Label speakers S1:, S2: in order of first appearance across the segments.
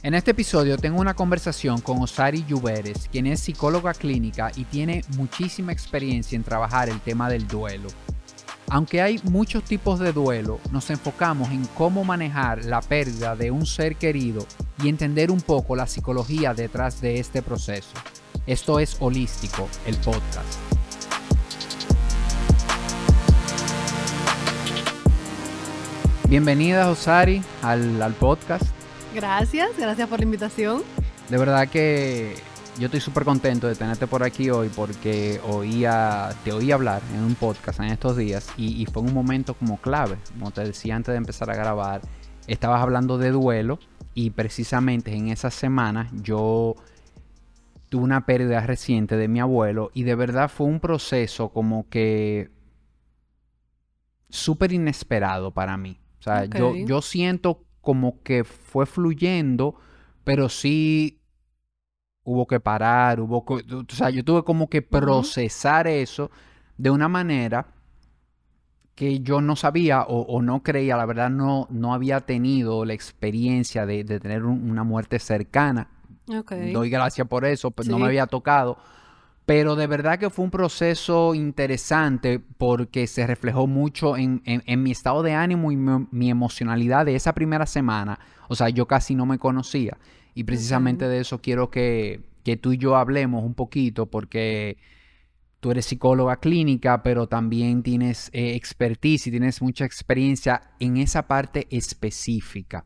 S1: En este episodio tengo una conversación con Osari Lluveres, quien es psicóloga clínica y tiene muchísima experiencia en trabajar el tema del duelo. Aunque hay muchos tipos de duelo, nos enfocamos en cómo manejar la pérdida de un ser querido y entender un poco la psicología detrás de este proceso. Esto es Holístico, el podcast. Bienvenida, Osari, al, al podcast.
S2: Gracias, gracias por la invitación.
S1: De verdad que yo estoy súper contento de tenerte por aquí hoy porque oía, te oí hablar en un podcast en estos días y, fue un momento como clave. Como te decía antes de empezar a grabar, estabas hablando de duelo y precisamente en esa semana yo tuve una pérdida reciente de mi abuelo y de verdad fue un proceso como que súper inesperado para mí. O sea, yo, yo siento como que fue fluyendo, pero sí hubo que parar, hubo que, o sea, yo tuve como que procesar eso de una manera que yo no sabía o, no creía, la verdad no, no había tenido la experiencia de, tener una muerte cercana. Doy gracias por eso, pues no me había tocado. Pero de verdad que fue un proceso interesante porque se reflejó mucho en, mi estado de ánimo y mi, emocionalidad de esa primera semana. O sea, yo casi no me conocía. Y precisamente de eso quiero que, tú y yo hablemos un poquito porque tú eres psicóloga clínica, pero también tienes eh, expertise y tienes mucha experiencia en esa parte específica.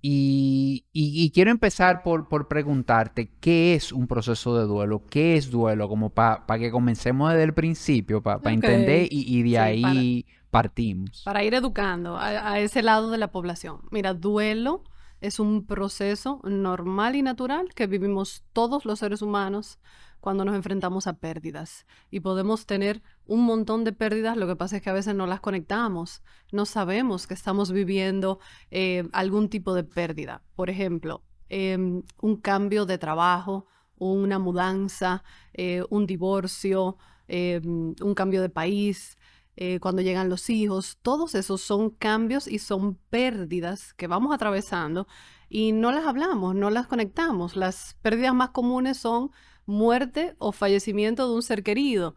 S1: Y, quiero empezar por, preguntarte, ¿qué es un proceso de duelo? ¿Qué es duelo? Como para que comencemos desde el principio, para entender y, de ahí partimos.
S2: Para ir educando a, a ese lado de la población. Mira, duelo es un proceso normal y natural que vivimos todos los seres humanos cuando nos enfrentamos a pérdidas. Y podemos tener un montón de pérdidas, lo que pasa es que a veces no las conectamos, no sabemos que estamos viviendo eh, algún tipo de pérdida. Por ejemplo, em, un cambio de trabajo, una mudanza, eh, un divorcio, em, un cambio de país, eh, cuando llegan los hijos, todos esos son cambios y son pérdidas que vamos atravesando y no las hablamos, no las conectamos. Las pérdidas más comunes son muerte o fallecimiento de un ser querido.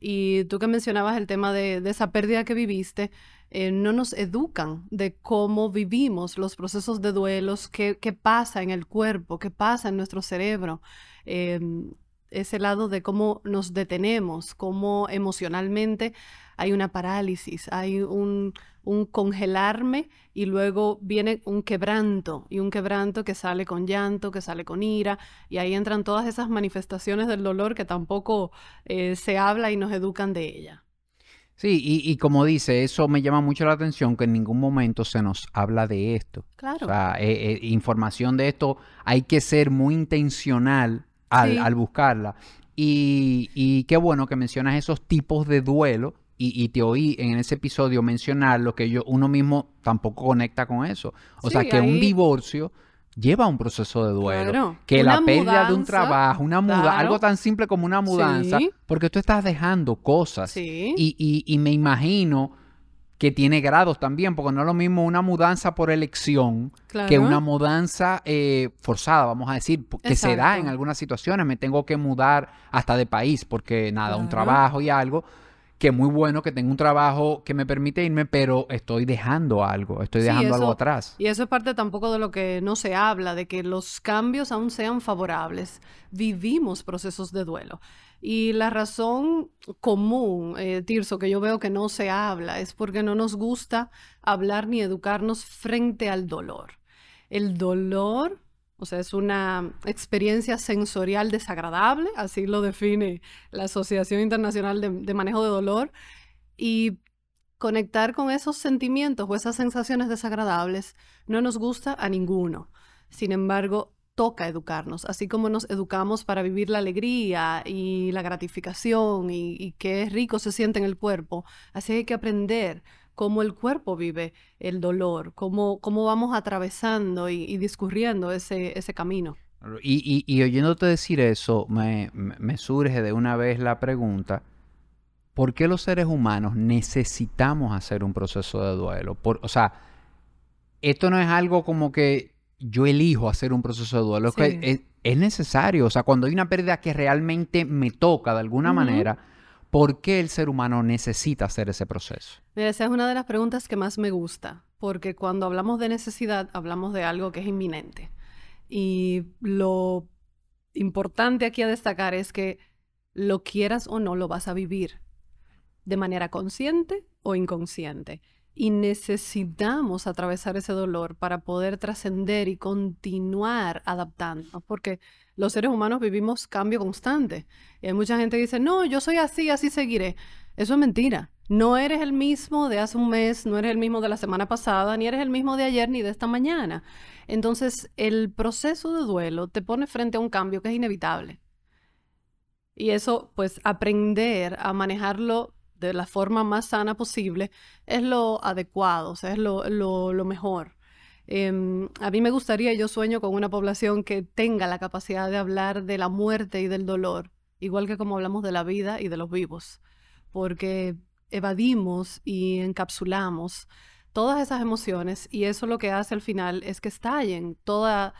S2: Y tú que mencionabas el tema de, esa pérdida que viviste, eh, no nos educan de cómo vivimos los procesos de duelos, qué, pasa en el cuerpo, qué pasa en nuestro cerebro. Em, ese lado de cómo nos detenemos, cómo emocionalmente hay una parálisis, hay un, congelarme y luego viene un quebranto y un quebranto que sale con llanto, que sale con ira y ahí entran todas esas manifestaciones del dolor que tampoco eh, se habla y nos educan de ella.
S1: Sí, y, como dice, eso me llama mucho la atención que en ningún momento se nos habla de esto.
S2: Claro.
S1: O sea, eh, eh, información de esto hay que ser muy intencional al, buscarla. Y, y, qué bueno que mencionas esos tipos de duelo y, te oí en ese episodio mencionar lo que yo, uno mismo tampoco conecta con eso. O sea, que un divorcio lleva un proceso de duelo. que la pérdida de un trabajo, una muda, algo tan simple como una mudanza, porque tú estás dejando cosas. Y, y, me imagino que tiene grados también, porque no es lo mismo una mudanza por elección que una mudanza eh, forzada, vamos a decir, que se da en algunas situaciones. Me tengo que mudar hasta de país porque nada, un trabajo y algo que muy bueno que tengo un trabajo que me permite irme, pero estoy dejando algo, estoy dejando algo atrás.
S2: Y eso es parte tampoco de lo que no se habla, de que los cambios aún sean favorables. Vivimos procesos de duelo. Y la razón común, eh, Tirso, que yo veo que no se habla, es porque no nos gusta hablar ni educarnos frente al dolor. El dolor o sea, es una experiencia sensorial desagradable, así lo define la Asociación Internacional de, Manejo de Dolor. Y conectar con esos sentimientos o esas sensaciones desagradables no nos gusta a ninguno. Sin embargo, toca educarnos, así como nos educamos para vivir la alegría y la gratificación y, y qué rico se siente en el cuerpo. Así hay que aprender cómo el cuerpo vive el dolor, cómo, cómo vamos atravesando y, discurriendo ese, ese camino.
S1: Y, y, oyéndote decir eso, me, surge de una vez la pregunta, ¿por qué los seres humanos necesitamos hacer un proceso de duelo? Por, o sea, esto no es algo como que yo elijo hacer un proceso de duelo. Es, necesario. O sea, cuando hay una pérdida que realmente me toca de alguna manera, ¿por qué el ser humano necesita hacer ese proceso?
S2: esa es una de las preguntas que más me gusta, porque cuando hablamos de necesidad, hablamos de algo que es inminente. Y lo importante aquí a destacar es que lo quieras o no, lo vas a vivir de manera consciente o inconsciente. Y necesitamos atravesar ese dolor para poder trascender y continuar adaptándonos, porque los seres humanos vivimos cambio constante. Y hay mucha gente que dice, no, yo soy así, así seguiré. Eso es mentira. No eres el mismo de hace un mes, no eres el mismo de la semana pasada, ni eres el mismo de ayer ni de esta mañana. Entonces, el proceso de duelo te pone frente a un cambio que es inevitable. Y eso, pues, aprender a manejarlo de la forma más sana posible es lo adecuado, es lo, mejor. Em, a mí me gustaría, yo sueño con una población que tenga la capacidad de hablar de la muerte y del dolor, igual que como hablamos de la vida y de los vivos, porque evadimos y encapsulamos todas esas emociones y eso lo que hace al final es que estallen toda,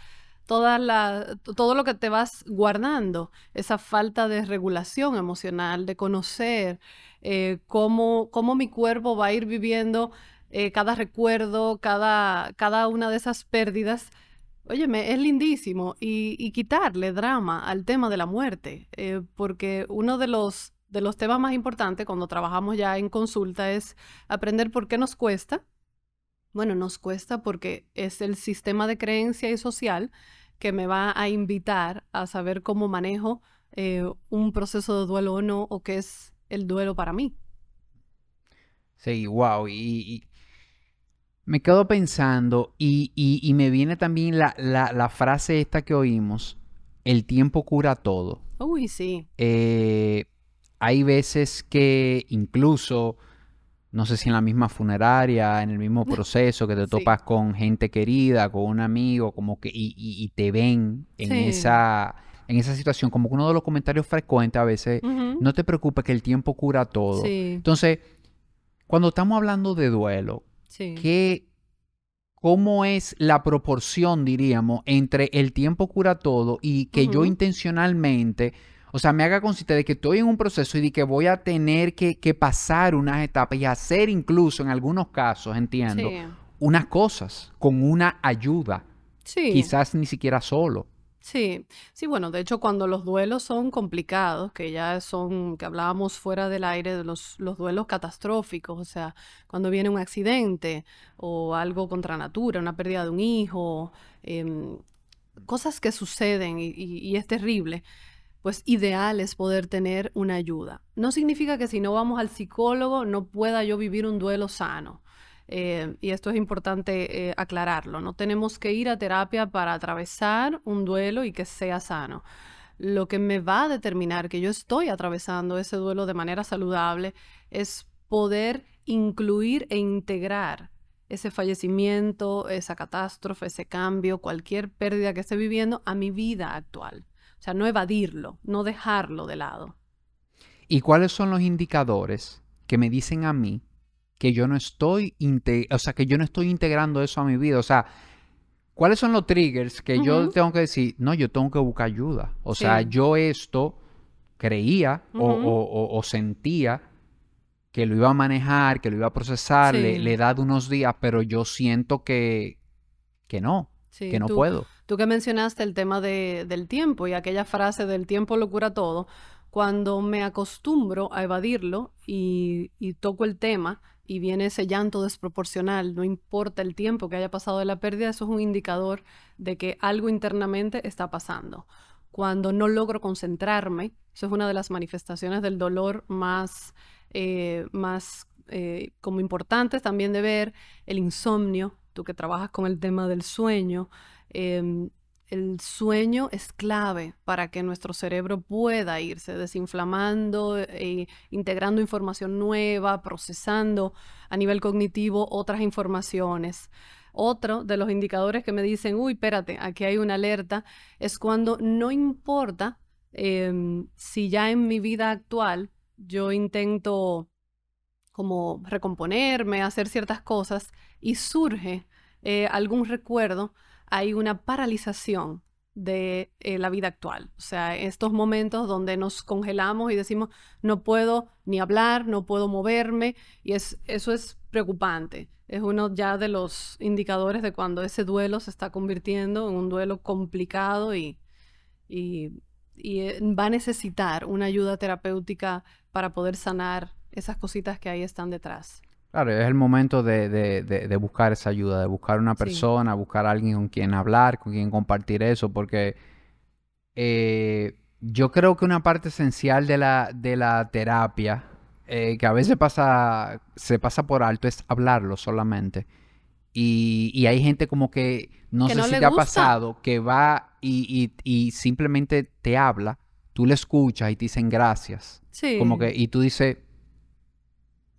S2: toda la, todo lo que te vas guardando, esa falta de regulación emocional, de conocer eh, cómo, mi cuerpo va a ir viviendo eh, cada recuerdo, cada, cada una de esas pérdidas. Óyeme, es lindísimo y, quitarle drama al tema de la muerte, eh, porque uno de los, de los temas más importantes cuando trabajamos ya en consulta es aprender por qué nos cuesta. Bueno, nos cuesta porque es el sistema de creencia y social que me va a invitar a saber cómo manejo un proceso de duelo o no, o qué es el duelo para mí.
S1: Sí, wow. Y, me quedo pensando y, me viene también la, frase esta que oímos, el tiempo cura todo.
S2: Uy, sí.
S1: Eh, hay veces que incluso, no sé si en la misma funeraria, en el mismo proceso, que te topas con gente querida, con un amigo, como que, y, te ven en esa en esa situación, como uno de los comentarios frecuentes a veces, no te preocupes que el tiempo cura todo. Entonces, cuando estamos hablando de duelo, ¿cómo es la proporción, diríamos, entre el tiempo cura todo y que yo intencionalmente, o sea, me haga consciente de que estoy en un proceso y de que voy a tener que, pasar unas etapas y hacer incluso en algunos casos, entiendo, unas cosas con una ayuda. Quizás ni siquiera solo.
S2: Sí, sí, bueno, de hecho cuando los duelos son complicados, que ya son, que hablábamos fuera del aire de los, los duelos catastróficos, o sea, cuando viene un accidente o algo contra natura, una pérdida de un hijo, em, cosas que suceden y, y es terrible, pues ideal es poder tener una ayuda. No significa que si no vamos al psicólogo no pueda yo vivir un duelo sano. Eh, y esto es importante eh, aclararlo. No tenemos que ir a terapia para atravesar un duelo y que sea sano. Lo que me va a determinar que yo estoy atravesando ese duelo de manera saludable es poder incluir e integrar ese fallecimiento, esa catástrofe, ese cambio, cualquier pérdida que esté viviendo a mi vida actual. O sea, no evadirlo, no dejarlo de lado.
S1: ¿Y cuáles son los indicadores que me dicen a mí que yo no estoy, o sea, que yo no estoy integrando eso a mi vida. O sea, ¿cuáles son los triggers que yo tengo que decir? No, yo tengo que buscar ayuda. O sea, yo esto creía o, sentía que lo iba a manejar, que lo iba a procesar, le, he dado unos días, pero yo siento que, que no, que no puedo.
S2: Tú que mencionaste el tema del tiempo y aquella frase del tiempo lo cura todo, cuando me acostumbro a evadirlo y, y toco el tema, y viene ese llanto desproporcional, no importa el tiempo que haya pasado de la pérdida, eso es un indicador de que algo internamente está pasando. Cuando no logro concentrarme, eso es una de las manifestaciones del dolor más, eh, más eh, como importantes también de ver, el insomnio, tú que trabajas con el tema del sueño, em, el sueño es clave para que nuestro cerebro pueda irse desinflamando e integrando información nueva, procesando a nivel cognitivo otras informaciones. Otro de los indicadores que me dicen, uy, espérate, aquí hay una alerta, es cuando no importa em, si ya en mi vida actual yo intento como recomponerme, hacer ciertas cosas y surge eh, algún recuerdo hay una paralización de eh, la vida actual. O sea, estos momentos donde nos congelamos y decimos, no puedo ni hablar, no puedo moverme, y es, eso es preocupante. Es uno ya de los indicadores de cuando ese duelo se está convirtiendo en un duelo complicado y, y, eh, va a necesitar una ayuda terapéutica para poder sanar esas cositas que ahí están detrás.
S1: Claro, es el momento de, de, de, buscar esa ayuda, de buscar una persona, buscar a alguien con quien hablar, con quien compartir eso, porque eh, yo creo que una parte esencial de la, de la terapia, eh, que a veces pasa, se pasa por alto, es hablarlo solamente. Y, y hay gente como que, no sé si te ha pasado, que va y, y, y, simplemente te habla, tú le escuchas y te dicen gracias. Sí. Como que, y tú dices,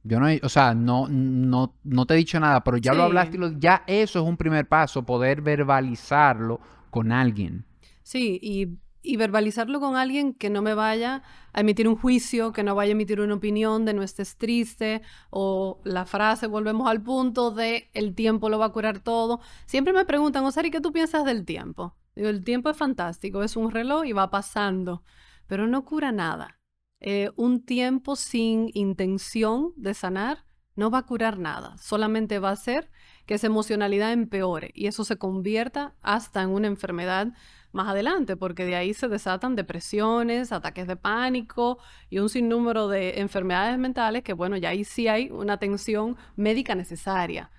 S1: yo no, o sea, no, no, no te he dicho nada, pero ya lo hablaste y ya eso es un primer paso, poder verbalizarlo con alguien.
S2: Sí, y, y, verbalizarlo con alguien que no me vaya a emitir un juicio, que no vaya a emitir una opinión de no estés triste, o la frase, volvemos al punto de el tiempo lo va a curar todo. Siempre me preguntan, Osari, ¿qué tú piensas del tiempo? Digo, el tiempo es fantástico, es un reloj y va pasando, pero no cura nada. Eh, un tiempo sin intención de sanar no va a curar nada, solamente va a hacer que esa emocionalidad empeore y eso se convierta hasta en una enfermedad más adelante, porque de ahí se desatan depresiones, ataques de pánico y un sinnúmero de enfermedades mentales que, bueno, ya ahí sí hay una atención médica necesaria.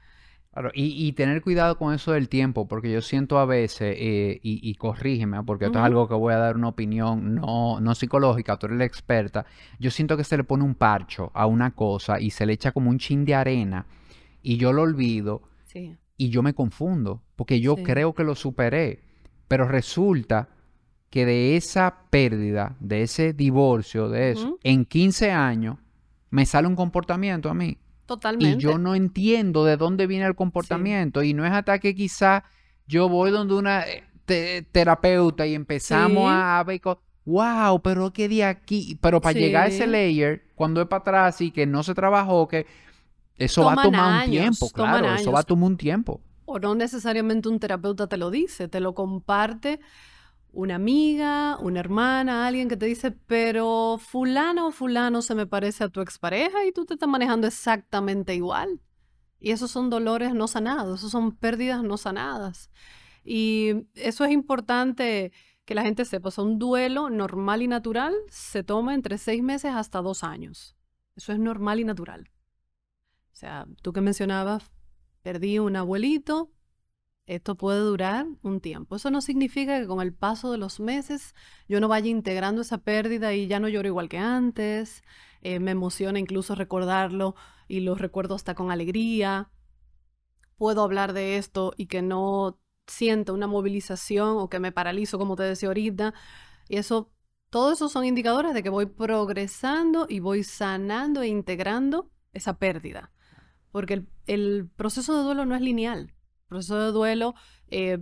S1: Claro, y, tener cuidado con eso del tiempo, porque yo siento a veces, eh, y, corrígeme, porque esto es algo que voy a dar una opinión no, no psicológica, tú eres la experta, yo siento que se le pone un parcho a una cosa y se le echa como un chin de arena y yo lo olvido y yo me confundo, porque yo creo que lo superé, pero resulta que de esa pérdida, de ese divorcio, de eso, en 15 años, me sale un comportamiento a mí
S2: Totalmente.
S1: Y yo no entiendo de dónde viene el comportamiento. Y no es hasta que quizá yo voy donde una eh, terapeuta y empezamos a, ver, wow, pero qué de aquí. Pero para llegar a ese layer, cuando es para atrás y que no se trabajó, que eso va a tomar un tiempo, claro, eso va a tomar un tiempo.
S2: O no necesariamente un terapeuta te lo dice, te lo comparte una amiga, una hermana, alguien que te dice, pero fulano o fulano se me parece a tu expareja y tú te estás manejando exactamente igual. Y esos son dolores no sanados, esos son pérdidas no sanadas. Y eso es importante que la gente sepa. O un duelo normal y natural se toma entre seis meses hasta dos años. Eso es normal y natural. O sea, tú que mencionabas, perdí un abuelito, esto puede durar un tiempo. Eso no significa que con el paso de los meses yo no vaya integrando esa pérdida y ya no lloro igual que antes. Eh, me emociona incluso recordarlo y lo recuerdo hasta con alegría. Puedo hablar de esto y que no sienta una movilización o que me paralizo, como te decía ahorita. Y eso, todo eso son indicadores de que voy progresando y voy sanando e integrando esa pérdida. Porque el, el proceso de duelo no es lineal proceso de duelo, eh,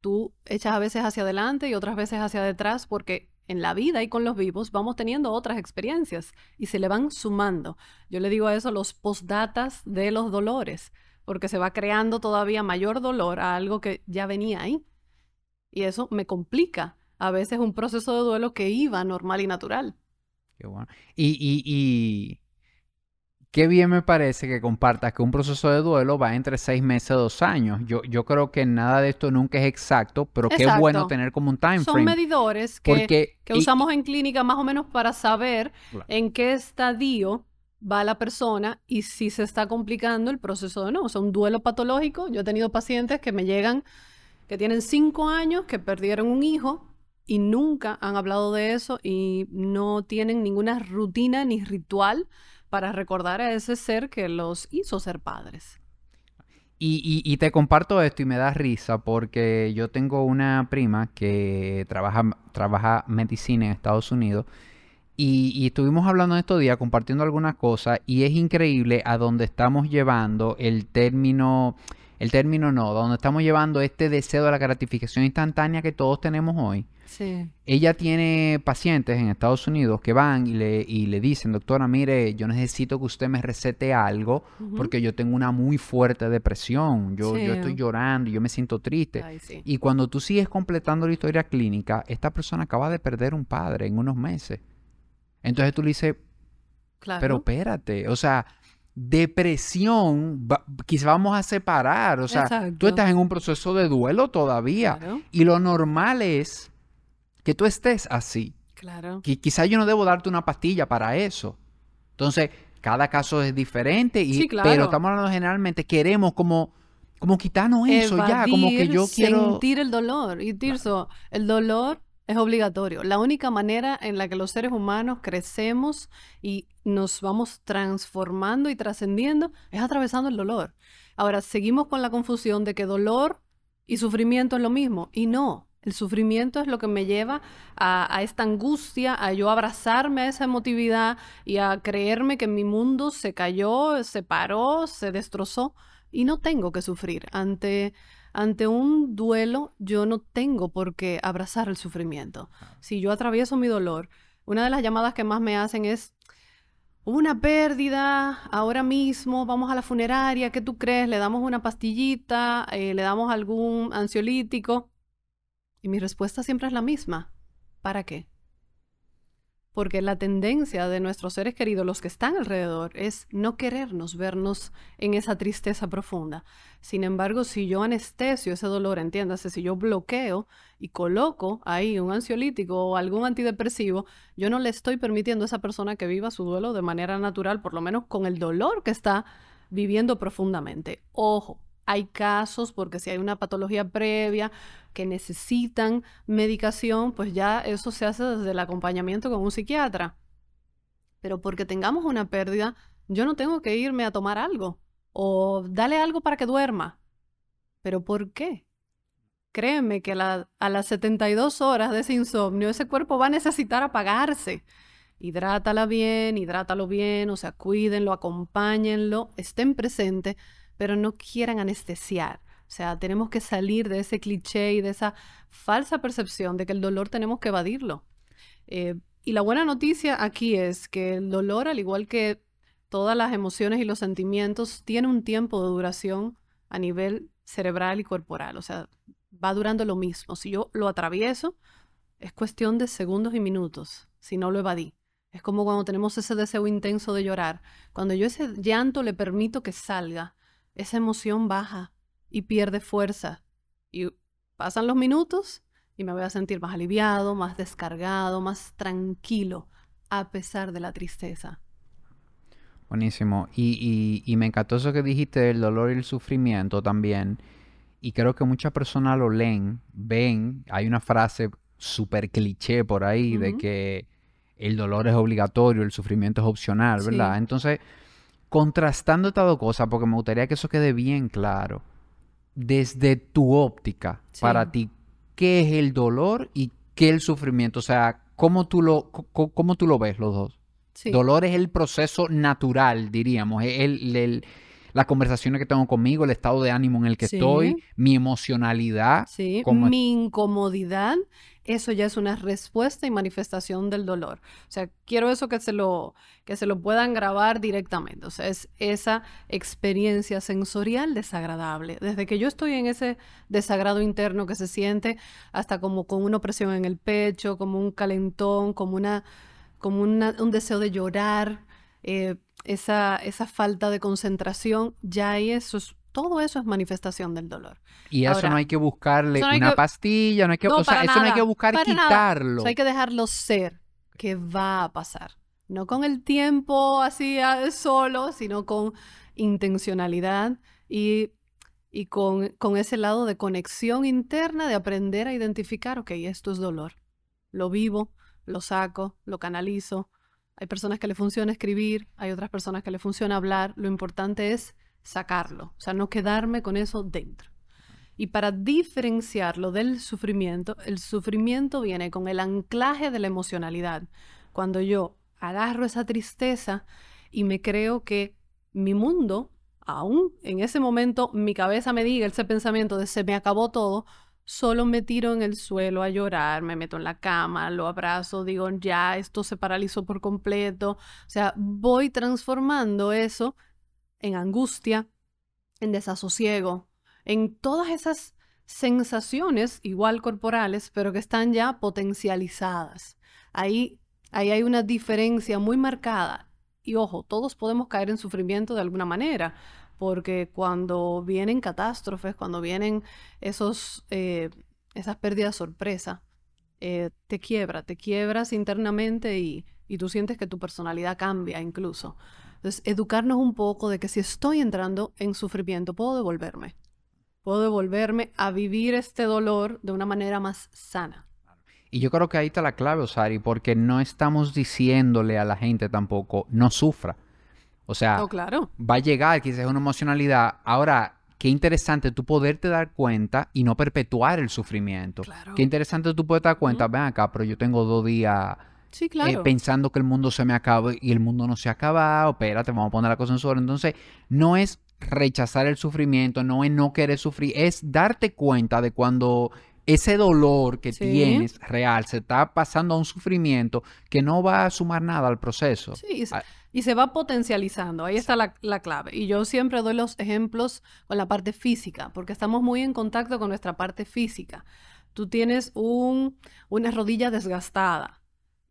S2: tú echas a veces hacia adelante y otras veces hacia detrás porque en la vida y con los vivos vamos teniendo otras experiencias y se le van sumando. Yo le digo a eso los postdatas de los dolores, porque se va creando todavía mayor dolor a algo que ya venía ahí. Y eso me complica a veces un proceso de duelo que iba normal y natural.
S1: Qué bueno. y Qué bien me parece que compartas que un proceso de duelo va entre seis meses y dos años. Yo, yo creo que nada de esto nunca es exacto, pero qué bueno tener como un time frame.
S2: Son medidores que, que usamos en clínica más o menos para saber en qué estadio va la persona y si se está complicando el proceso de no. O sea, un duelo patológico. Yo he tenido pacientes que me llegan que tienen cinco años, que perdieron un hijo y nunca han hablado de eso y no tienen ninguna rutina ni ritual para recordar a ese ser que los hizo ser padres.
S1: Y, te comparto esto y me da risa porque yo tengo una prima que trabaja, trabaja medicina en Estados Unidos y, estuvimos hablando estos días, compartiendo algunas cosas y es increíble a dónde estamos llevando el término el término no, donde estamos llevando este deseo de la gratificación instantánea que todos tenemos hoy.
S2: Sí.
S1: Ella tiene pacientes en Estados Unidos que van y le, y le dicen, doctora, mire, yo necesito que usted me recete algo porque yo tengo una muy fuerte depresión, yo, yo estoy llorando, yo me siento triste. Y cuando tú sigues completando la historia clínica, esta persona acaba de perder un padre en unos meses. Entonces tú le dices, pero espérate, o sea, depresión, quizá vamos a separar, o sea, tú estás en un proceso de duelo todavía y lo normal es que tú estés así.
S2: Claro.
S1: Que quizá yo no debo darte una pastilla para eso. Entonces, cada caso es diferente, y, pero estamos hablando generalmente, queremos como, como quitarnos eso ya, como que yo quiero...
S2: Sentir el dolor. Y Tirso, el dolor es obligatorio. La única manera en la que los seres humanos crecemos y nos vamos transformando y trascendiendo es atravesando el dolor. Ahora, seguimos con la confusión de que dolor y sufrimiento es lo mismo. Y no, el sufrimiento es lo que me lleva a, esta angustia, a yo abrazarme a esa emotividad y a creerme que mi mundo se cayó, se paró, se destrozó. Y no tengo que sufrir ante ante un duelo yo no tengo por qué abrazar el sufrimiento. Si yo atravieso mi dolor, una de las llamadas que más me hacen es, una pérdida, ahora mismo vamos a la funeraria, ¿qué tú crees? Le damos una pastillita, eh, le damos algún ansiolítico. Y mi respuesta siempre es la misma. ¿Para qué? porque la tendencia de nuestros seres queridos, los que están alrededor, es no querernos vernos en esa tristeza profunda. Sin embargo, si yo anestesio ese dolor, entiéndase, si yo bloqueo y coloco ahí un ansiolítico o algún antidepresivo, yo no le estoy permitiendo a esa persona que viva su duelo de manera natural, por lo menos con el dolor que está viviendo profundamente. Ojo, hay casos, porque si hay una patología previa que necesitan medicación, pues ya eso se hace desde el acompañamiento con un psiquiatra. Pero porque tengamos una pérdida, yo no tengo que irme a tomar algo o dale algo para que duerma. ¿Pero por qué? Créeme que a las 72 horas de ese insomnio, ese cuerpo va a necesitar apagarse. Hidrátala bien, hidrátalo bien, o sea, cuídenlo, acompáñenlo, estén presentes pero no quieran anestesiar. O sea, tenemos que salir de ese cliché y de esa falsa percepción de que el dolor tenemos que evadirlo. Eh, y la buena noticia aquí es que el dolor, al igual que todas las emociones y los sentimientos, tiene un tiempo de duración a nivel cerebral y corporal. O sea, va durando lo mismo. Si yo lo atravieso, es cuestión de segundos y minutos, si no lo evadí. Es como cuando tenemos ese deseo intenso de llorar. Cuando yo ese llanto le permito que salga, esa emoción baja y pierde fuerza. Y pasan los minutos y me voy a sentir más aliviado, más descargado, más tranquilo, a pesar de la tristeza.
S1: Buenísimo. Y, y, me encantó eso que dijiste del dolor y el sufrimiento también. Y creo que muchas personas lo leen, ven, hay una frase súper cliché por ahí de que el dolor es obligatorio, el sufrimiento es opcional, ¿verdad? Entonces, contrastando estas dos cosas, porque me gustaría que eso quede bien claro, desde tu óptica, para ti, ¿qué es el dolor y qué es el sufrimiento? O sea, ¿cómo tú lo, cómo, tú lo ves los dos? Dolor es el proceso natural, diríamos, el, el, las conversaciones que tengo conmigo, el estado de ánimo en el que estoy, mi emocionalidad.
S2: Sí, mi incomodidad eso ya es una respuesta y manifestación del dolor. O sea, quiero eso que se lo, que se lo puedan grabar directamente. O sea, es esa experiencia sensorial desagradable. Desde que yo estoy en ese desagrado interno que se siente hasta como con una opresión en el pecho, como un calentón, como, una, como un deseo de llorar, eh, esa, esa falta de concentración, ya ahí eso es todo eso es manifestación del dolor.
S1: Y eso no hay que buscarle una pastilla, no hay que, o sea, eso no hay que buscar quitarlo.
S2: hay que dejarlo ser, que va a pasar. No con el tiempo así solo, sino con intencionalidad y, y con, con ese lado de conexión interna, de aprender a identificar, ok, esto es dolor. Lo vivo, lo saco, lo canalizo. Hay personas que le funciona escribir, hay otras personas que le funciona hablar. Lo importante es sacarlo, o sea, no quedarme con eso dentro. Y para diferenciarlo del sufrimiento, el sufrimiento viene con el anclaje de la emocionalidad. Cuando yo agarro esa tristeza y me creo que mi mundo aún en ese momento mi cabeza me diga ese pensamiento de se me acabó todo, solo me tiro en el suelo a llorar, me meto en la cama, lo abrazo, digo, ya, esto se paralizó por completo. O sea, voy transformando eso en angustia, en desasosiego, en todas esas sensaciones igual corporales, pero que están ya potencializadas. Ahí, ahí hay una diferencia muy marcada. Y ojo, todos podemos caer en sufrimiento de alguna manera porque cuando vienen catástrofes, cuando vienen esos, eh, esas pérdidas sorpresa, eh, te quiebra, te quiebras internamente y, y tú sientes que tu personalidad cambia incluso. Entonces, educarnos un poco de que si estoy entrando en sufrimiento, puedo devolverme. Puedo devolverme a vivir este dolor de una manera más sana.
S1: Y yo creo que ahí está la clave, Osari, porque no estamos diciéndole a la gente tampoco, no sufra. O sea,
S2: claro.
S1: va a llegar quizás una emocionalidad. Ahora, qué interesante tú poderte dar cuenta y no perpetuar el sufrimiento. Claro. Qué interesante tú poderte dar cuenta, ven acá, pero yo tengo dos días eh, pensando que el mundo se me acaba y el mundo no se ha acabado. Espérate, vamos a poner la cosa en su Entonces, no es rechazar el sufrimiento, no es no querer sufrir, es darte cuenta de cuando ese dolor que tienes real se está pasando a un sufrimiento que no va a sumar nada al proceso.
S2: Sí, ah, y se va potencializando. Ahí está la, clave. Y yo siempre doy los ejemplos con la parte física, porque estamos muy en contacto con nuestra parte física. Tú tienes un, una rodilla desgastada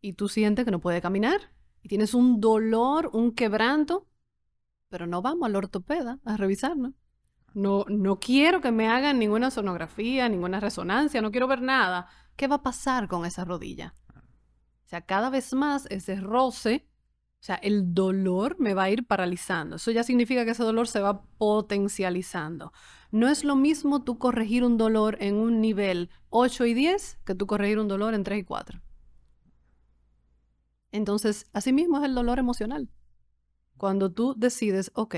S2: y tú sientes que no puede caminar y tienes un dolor, un quebranto, pero no vamos al ortopeda a revisarlo. No, no quiero que me hagan ninguna sonografía, ninguna resonancia, no quiero ver nada. ¿Qué va a pasar con esa rodilla? O sea, cada vez más ese roce o sea, el dolor me va a ir paralizando. Eso ya significa que ese dolor se va potencializando. No es lo mismo tú corregir un dolor en un nivel 8 y 10 que tú corregir un dolor en 3 y 4. Entonces, así mismo es el dolor emocional. Cuando tú decides, ok,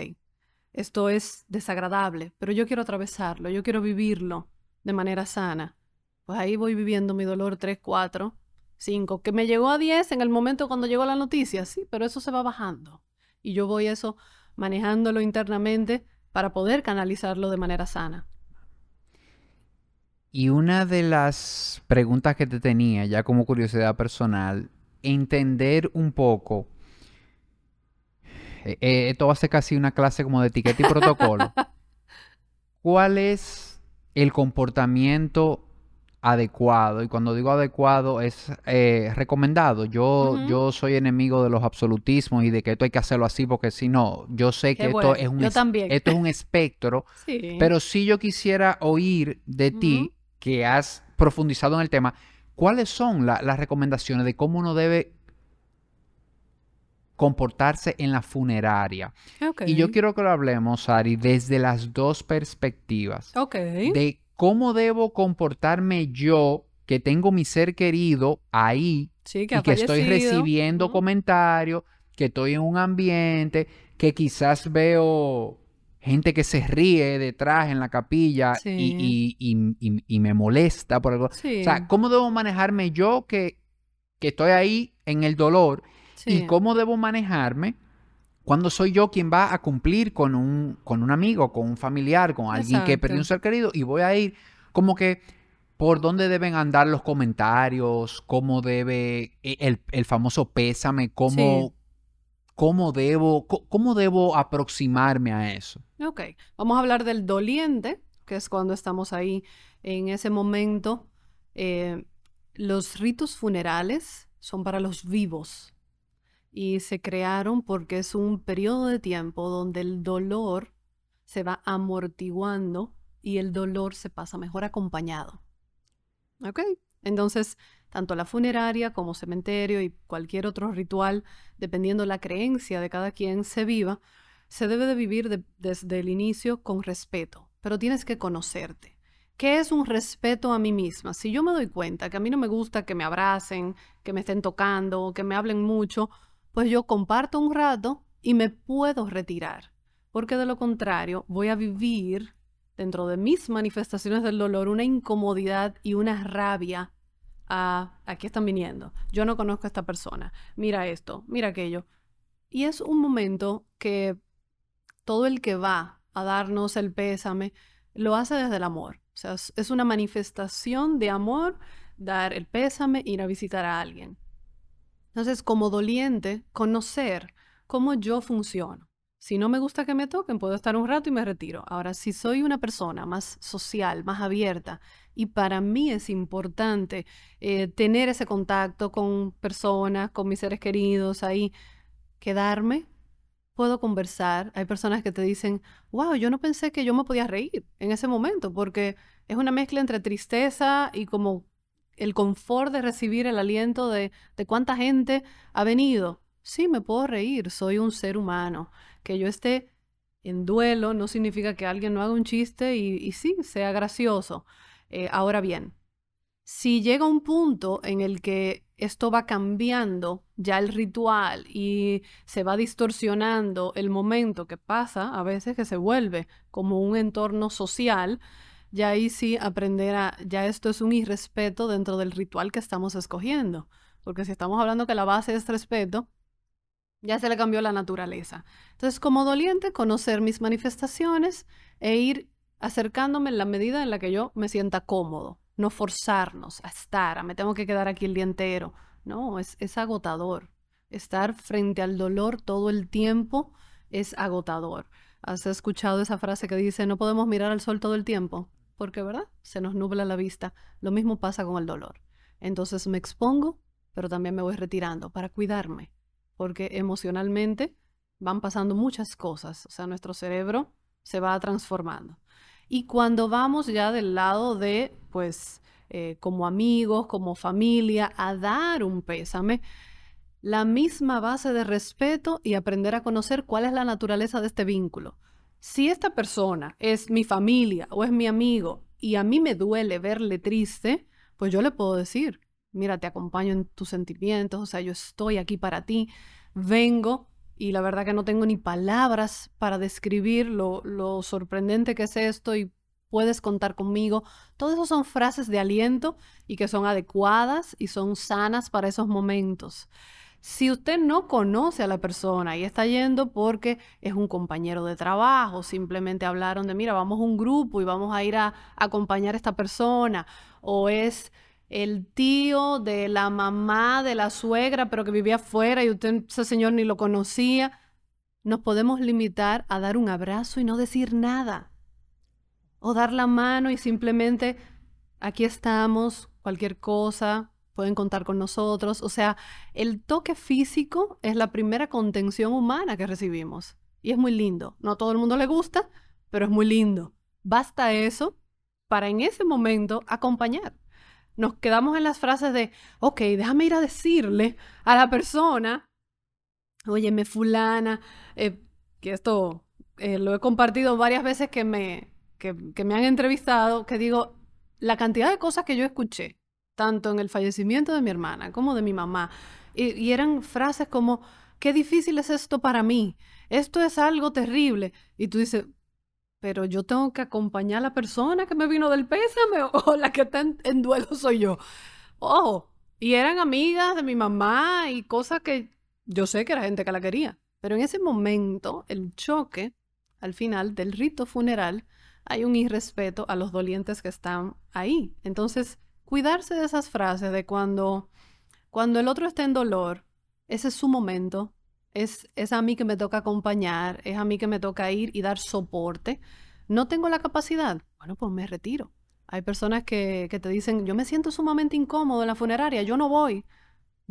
S2: esto es desagradable, pero yo quiero atravesarlo, yo quiero vivirlo de manera sana, pues ahí voy viviendo mi dolor 3, 4 5, que me llegó a 10 en el momento cuando llegó la noticia, sí, pero eso se va bajando. Y yo voy eso manejándolo internamente para poder canalizarlo de manera sana.
S1: Y una de las preguntas que te tenía, ya como curiosidad personal, entender un poco, eh, eh, esto va a ser casi una clase como de etiqueta y protocolo, ¿cuál es el comportamiento adecuado. Y cuando digo adecuado es eh, recomendado. Yo, yo soy enemigo de los absolutismos y de que esto hay que hacerlo así porque si no, yo sé que esto, es un esto es un espectro. Pero si yo quisiera oír de ti que has profundizado en el tema, ¿cuáles son las recomendaciones de cómo uno debe comportarse en la funeraria? Y yo quiero que lo hablemos, Ari, desde las dos perspectivas. De cómo debo comportarme yo que tengo mi ser querido ahí y que estoy recibiendo comentarios, que estoy en un ambiente, que quizás veo gente que se ríe detrás en la capilla y, me molesta por algo. O sea, ¿cómo debo manejarme yo que, que estoy ahí en el dolor? ¿Y cómo debo manejarme cuando soy yo quien va a cumplir con un, con un amigo, con un familiar, con alguien que perdió un ser querido y voy a ir como que por dónde deben andar los comentarios, cómo debe e, el, famoso pésame, cómo, cómo, debo, cómo debo aproximarme a eso.
S2: Ok, vamos a hablar del doliente, que es cuando estamos ahí en ese momento. Eh, los ritos funerales son para los vivos, y se crearon porque es un periodo de tiempo donde el dolor se va amortiguando y el dolor se pasa mejor acompañado. ¿Ok? Entonces, tanto la funeraria como cementerio y cualquier otro ritual, dependiendo la creencia de cada quien se viva, se debe de vivir desde el inicio con respeto, pero tienes que conocerte. ¿Qué es un respeto a mí misma? Si yo me doy cuenta que a mí no me gusta que me abracen, que me estén tocando, que me hablen mucho, pues yo comparto un rato y me puedo retirar, porque de lo contrario voy a vivir dentro de mis manifestaciones del dolor una incomodidad y una rabia aquí están viniendo. Yo no conozco a esta persona. Mira esto, mira aquello. Y es un momento que todo el que va a darnos el pésame lo hace desde el amor. O sea, es una manifestación de amor dar el pésame, ir a visitar a alguien. Entonces, como doliente, conocer cómo yo funciono. Si no me gusta que me toquen, puedo estar un rato y me retiro. Ahora, si soy una persona más social, más abierta, y para mí es importante eh, tener ese contacto con personas, con mis seres queridos, ahí, quedarme, puedo conversar. Hay personas que te dicen, wow, yo no pensé que yo me podía reír en ese momento, porque es una mezcla entre tristeza y como el confort de recibir el aliento de, de cuánta gente ha venido. Sí, me puedo reír, soy un ser humano. Que yo esté en duelo no significa que alguien no haga un chiste y, sí, sea gracioso. Eh, ahora bien, si llega un punto en el que esto va cambiando ya el ritual y se va distorsionando el momento que pasa, a veces que se vuelve como un entorno social, ya ahí sí aprender a, ya esto es un irrespeto dentro del ritual que estamos escogiendo. Porque si estamos hablando que la base es respeto, ya se le cambió la naturaleza. Entonces, como doliente, conocer mis manifestaciones e ir acercándome en la medida en la que yo me sienta cómodo. No forzarnos a estar, a me tengo que quedar aquí el día entero. No, es, es agotador. Estar frente al dolor todo el tiempo es agotador. ¿Has escuchado esa frase que dice, no podemos mirar al sol todo el tiempo? porque, ¿verdad? Se nos nubla la vista. Lo mismo pasa con el dolor. Entonces me expongo, pero también me voy retirando para cuidarme, porque emocionalmente van pasando muchas cosas, o sea, nuestro cerebro se va transformando. Y cuando vamos ya del lado de, pues, eh, como amigos, como familia, a dar un pésame, la misma base de respeto y aprender a conocer cuál es la naturaleza de este vínculo si esta persona es mi familia o es mi amigo y a mí me duele verle triste, pues yo le puedo decir, mira, te acompaño en tus sentimientos, o sea, yo estoy aquí para ti, vengo y la verdad que no tengo ni palabras para describir lo, lo sorprendente que es esto y puedes contar conmigo. Todo eso son frases de aliento y que son adecuadas y son sanas para esos momentos. Si usted no conoce a la persona y está yendo porque es un compañero de trabajo, simplemente hablaron de, mira, vamos a un grupo y vamos a ir a, acompañar a esta persona, o es el tío de la mamá de la suegra, pero que vivía afuera y usted, ese señor, ni lo conocía, nos podemos limitar a dar un abrazo y no decir nada. O dar la mano y simplemente, aquí estamos, cualquier cosa, pueden contar con nosotros. O sea, el toque físico es la primera contención humana que recibimos. Y es muy lindo. No a todo el mundo le gusta, pero es muy lindo. Basta eso para en ese momento acompañar. Nos quedamos en las frases de, ok, déjame ir a decirle a la persona, óyeme fulana, eh, que esto eh, lo he compartido varias veces que me, que me han entrevistado, que digo, la cantidad de cosas que yo escuché tanto en el fallecimiento de mi hermana como de mi mamá. Y, eran frases como, qué difícil es esto para mí, esto es algo terrible. Y tú dices, pero yo tengo que acompañar a la persona que me vino del pésame o, la que está en, duelo soy yo. Ojo, y eran amigas de mi mamá y cosas que yo sé que era gente que la quería. Pero en ese momento, el choque, al final del rito funeral, hay un irrespeto a los dolientes que están ahí. Entonces, cuidarse de esas frases de cuando, cuando el otro está en dolor, ese es su momento, es, a mí que me toca acompañar, es a mí que me toca ir y dar soporte. No tengo la capacidad, bueno, pues me retiro. Hay personas que, que te dicen, yo me siento sumamente incómodo en la funeraria, yo no voy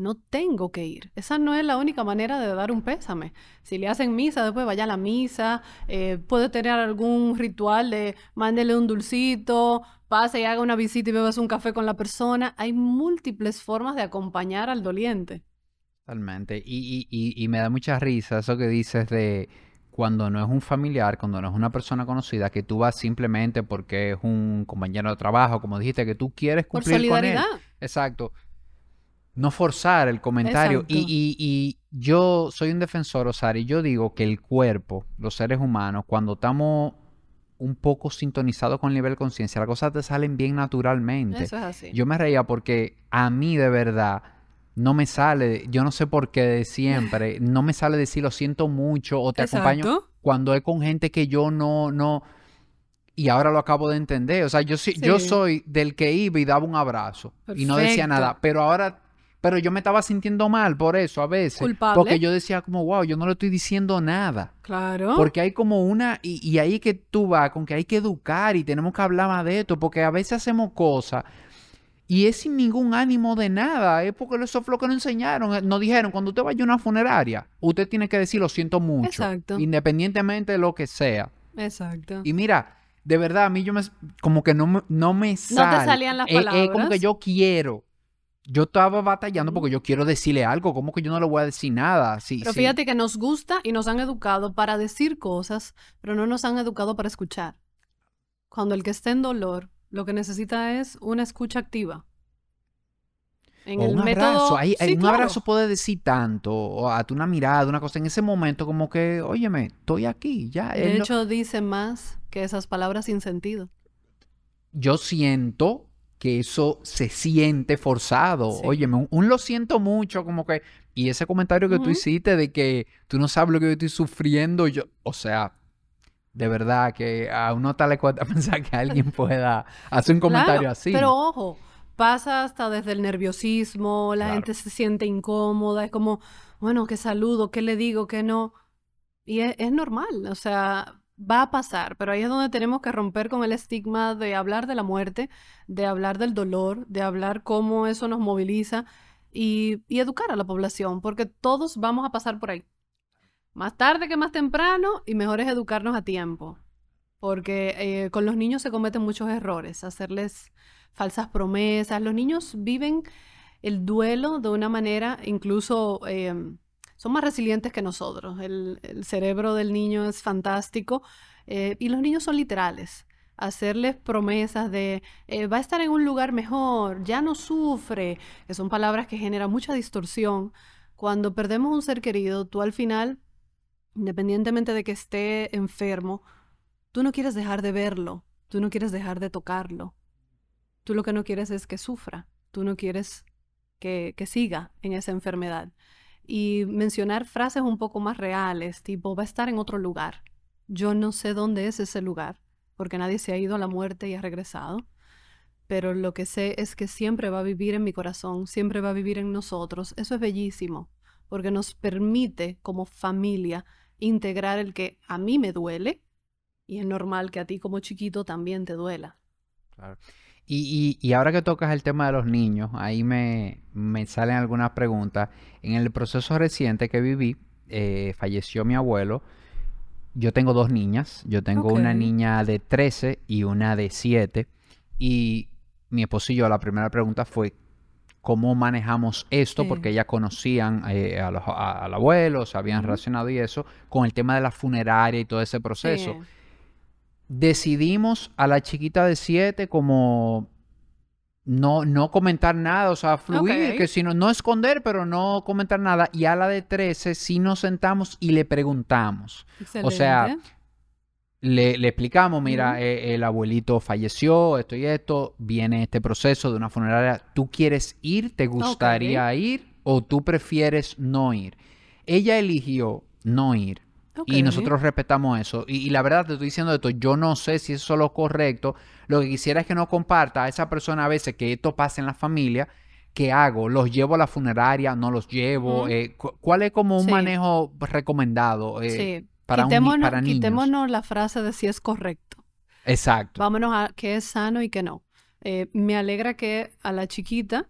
S2: no tengo que ir. Esa no es la única manera de dar un pésame. Si le hacen misa, después vaya a la misa, eh, puede tener algún ritual de mándele un dulcito, pase y haga una visita y bebas un café con la persona. Hay múltiples formas de acompañar al doliente.
S1: Totalmente. Y, y, y me da mucha risa eso que dices de cuando no es un familiar, cuando no es una persona conocida, que tú vas simplemente porque es un compañero de trabajo, como dijiste, que tú quieres cumplir Por solidaridad. con él. Exacto no forzar el comentario. Y, y, yo soy un defensor, Osari, y yo digo que el cuerpo, los seres humanos, cuando estamos un poco sintonizados con el nivel de conciencia, las cosas te salen bien naturalmente.
S2: Eso es así.
S1: Yo me reía porque a mí de verdad no me sale, yo no sé por qué de siempre, no me sale decir lo siento mucho o te acompaño. cuando es con gente que yo no, no, y ahora lo acabo de entender. O sea, yo, sí. yo soy del que iba y daba un abrazo y no decía nada, pero ahora pero yo me estaba sintiendo mal por eso a veces. Culpable. Porque yo decía como, wow, yo no le estoy diciendo nada.
S2: Claro.
S1: Porque hay como una, y, y ahí que tú vas, con que hay que educar y tenemos que hablar más de esto, porque a veces hacemos cosas y es sin ningún ánimo de nada, es porque eso fue lo que nos enseñaron. Eh, nos dijeron, cuando usted vaya a una funeraria, usted tiene que decir lo siento mucho. Exacto. Independientemente de lo que sea.
S2: Exacto.
S1: Y mira, de verdad, a mí yo me, como que no, me, no me sale.
S2: No te salían las palabras.
S1: Es, como que yo quiero yo estaba batallando porque yo quiero decirle algo, como que yo no le voy a decir nada. Sí,
S2: pero fíjate que nos gusta y nos han educado para decir cosas, pero no nos han educado para escuchar. Cuando el que está en dolor, lo que necesita es una escucha activa.
S1: En el un abrazo, un abrazo puede decir tanto, o a una mirada, una cosa en ese momento como que, óyeme, estoy aquí, ya.
S2: De hecho, dice más que esas palabras sin sentido.
S1: Yo siento que eso se siente forzado. Oye, un, lo siento mucho, como que... Y ese comentario que tú hiciste de que tú no sabes lo que yo estoy sufriendo, yo, o sea, de verdad que a uno tal le cuesta pensar que alguien pueda hacer un comentario así.
S2: Pero ojo, pasa hasta desde el nerviosismo, la gente se siente incómoda, es como, bueno, ¿qué saludo? ¿Qué le digo? ¿Qué no? Y es normal, o sea, va a pasar, pero ahí es donde tenemos que romper con el estigma de hablar de la muerte, de hablar del dolor, de hablar cómo eso nos moviliza y, educar a la población, porque todos vamos a pasar por ahí. Más tarde que más temprano y mejor es educarnos a tiempo, porque eh, con los niños se cometen muchos errores, hacerles falsas promesas. Los niños viven el duelo de una manera incluso... Em, son más resilientes que nosotros. El, cerebro del niño es fantástico eh, y los niños son literales. Hacerles promesas de eh, va a estar en un lugar mejor, ya no sufre, que son palabras que generan mucha distorsión. Cuando perdemos un ser querido, tú al final, independientemente de que esté enfermo, tú no quieres dejar de verlo, tú no quieres dejar de tocarlo. Tú lo que no quieres es que sufra, tú no quieres que, que siga en esa enfermedad y mencionar frases un poco más reales, tipo, va a estar en otro lugar. Yo no sé dónde es ese lugar, porque nadie se ha ido a la muerte y ha regresado, pero lo que sé es que siempre va a vivir en mi corazón, siempre va a vivir en nosotros. Eso es bellísimo, porque nos permite como familia integrar el que a mí me duele y es normal que a ti como chiquito también te duela.
S1: Claro. Y, ahora que tocas el tema de los niños, ahí me, salen algunas preguntas. En el proceso reciente que viví, eh, falleció mi abuelo. Yo tengo dos niñas. Yo tengo una niña de 13 y una de 7. Y mi esposo y yo, la primera pregunta fue, ¿cómo manejamos esto? Porque ya conocían eh, al abuelo, se habían relacionado y eso, con el tema de la funeraria y todo ese proceso decidimos a la chiquita de 7 como no, no comentar nada, o sea, fluir, que si no, no esconder, pero no comentar nada. Y a la de 13 sí nos sentamos y le preguntamos. O sea, le, explicamos, mira, eh, el abuelito falleció, esto y esto, viene este proceso de una funeraria, ¿tú quieres ir? ¿Te gustaría ir? ¿O tú prefieres no ir? Ella eligió no ir. Y nosotros respetamos eso. Y, la verdad te estoy diciendo esto, yo no sé si eso es lo correcto. Lo que quisiera es que no comparta a esa persona a veces que esto pasa en la familia. ¿Qué hago? ¿Los llevo a la funeraria? ¿No los llevo? Eh, ¿Cuál es como un manejo recomendado eh, para,
S2: quitémonos,
S1: un, para niños?
S2: Quitémonos la frase de si es correcto.
S1: Exacto.
S2: Vámonos a qué es sano y qué no. Eh, me alegra que a la chiquita,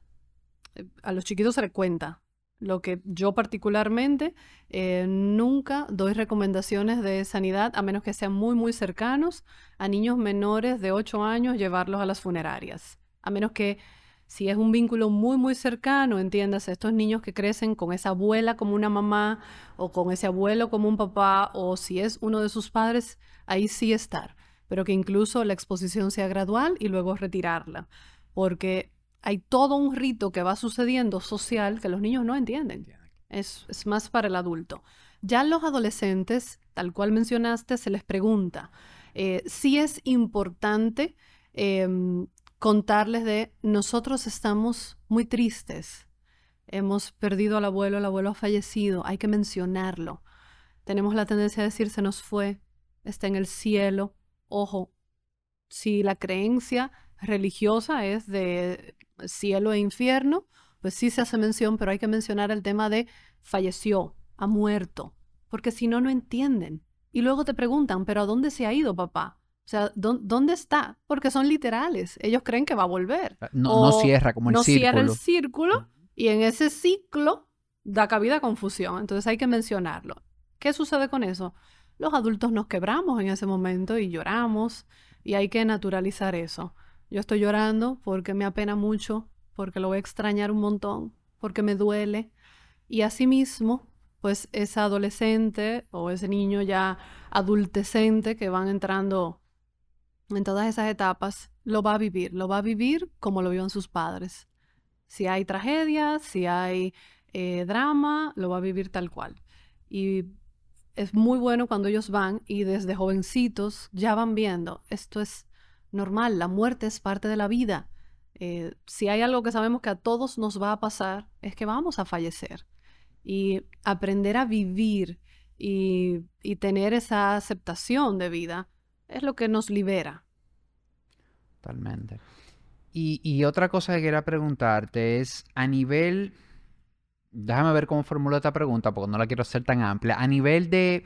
S2: a los chiquitos se le cuenta lo que yo particularmente eh, nunca doy recomendaciones de sanidad a menos que sean muy, muy cercanos a niños menores de 8 años, llevarlos a las funerarias. A menos que si es un vínculo muy, muy cercano, entiendas, estos niños que crecen con esa abuela como una mamá o con ese abuelo como un papá o si es uno de sus padres, ahí sí estar. Pero que incluso la exposición sea gradual y luego retirarla. Porque hay todo un rito que va sucediendo social que los niños no entienden. Es, más para el adulto. Ya los adolescentes, tal cual mencionaste, se les pregunta eh, si es importante em, contarles de nosotros estamos muy tristes, hemos perdido al abuelo, el abuelo ha fallecido, hay que mencionarlo. tenemos la tendencia a decir se nos fue, está en el cielo. Ojo, si la creencia religiosa es de cielo e infierno, pues sí se hace mención, pero hay que mencionar el tema de falleció, ha muerto, porque si no, no entienden. Y luego te preguntan, pero ¿a dónde se ha ido papá? O sea, ¿dónde está? Porque son literales. Ellos creen que va a volver.
S1: Ah, no, no cierra como el
S2: no
S1: círculo.
S2: cierra el círculo y en ese ciclo da cabida a confusión. Entonces hay que mencionarlo. ¿Qué sucede con eso? Los adultos nos quebramos en ese momento y lloramos y hay que naturalizar eso. Yo estoy llorando porque me apena mucho, porque lo voy a extrañar un montón, porque me duele. Y asimismo, pues esa adolescente o ese niño ya adultecente que van entrando en todas esas etapas, lo va a vivir, lo va a vivir como lo vio en sus padres. Si hay tragedia, si hay eh, drama, lo va a vivir tal cual. Y es muy bueno cuando ellos van y desde jovencitos ya van viendo, esto es normal, la muerte es parte de la vida. Eh, si hay algo que sabemos que a todos nos va a pasar, es que vamos a fallecer. Y aprender a vivir y, tener esa aceptación de vida es lo que nos libera.
S1: Totalmente. Y, otra cosa que quería preguntarte es, a nivel, déjame ver cómo formulo esta pregunta, porque no la quiero hacer tan amplia, a nivel de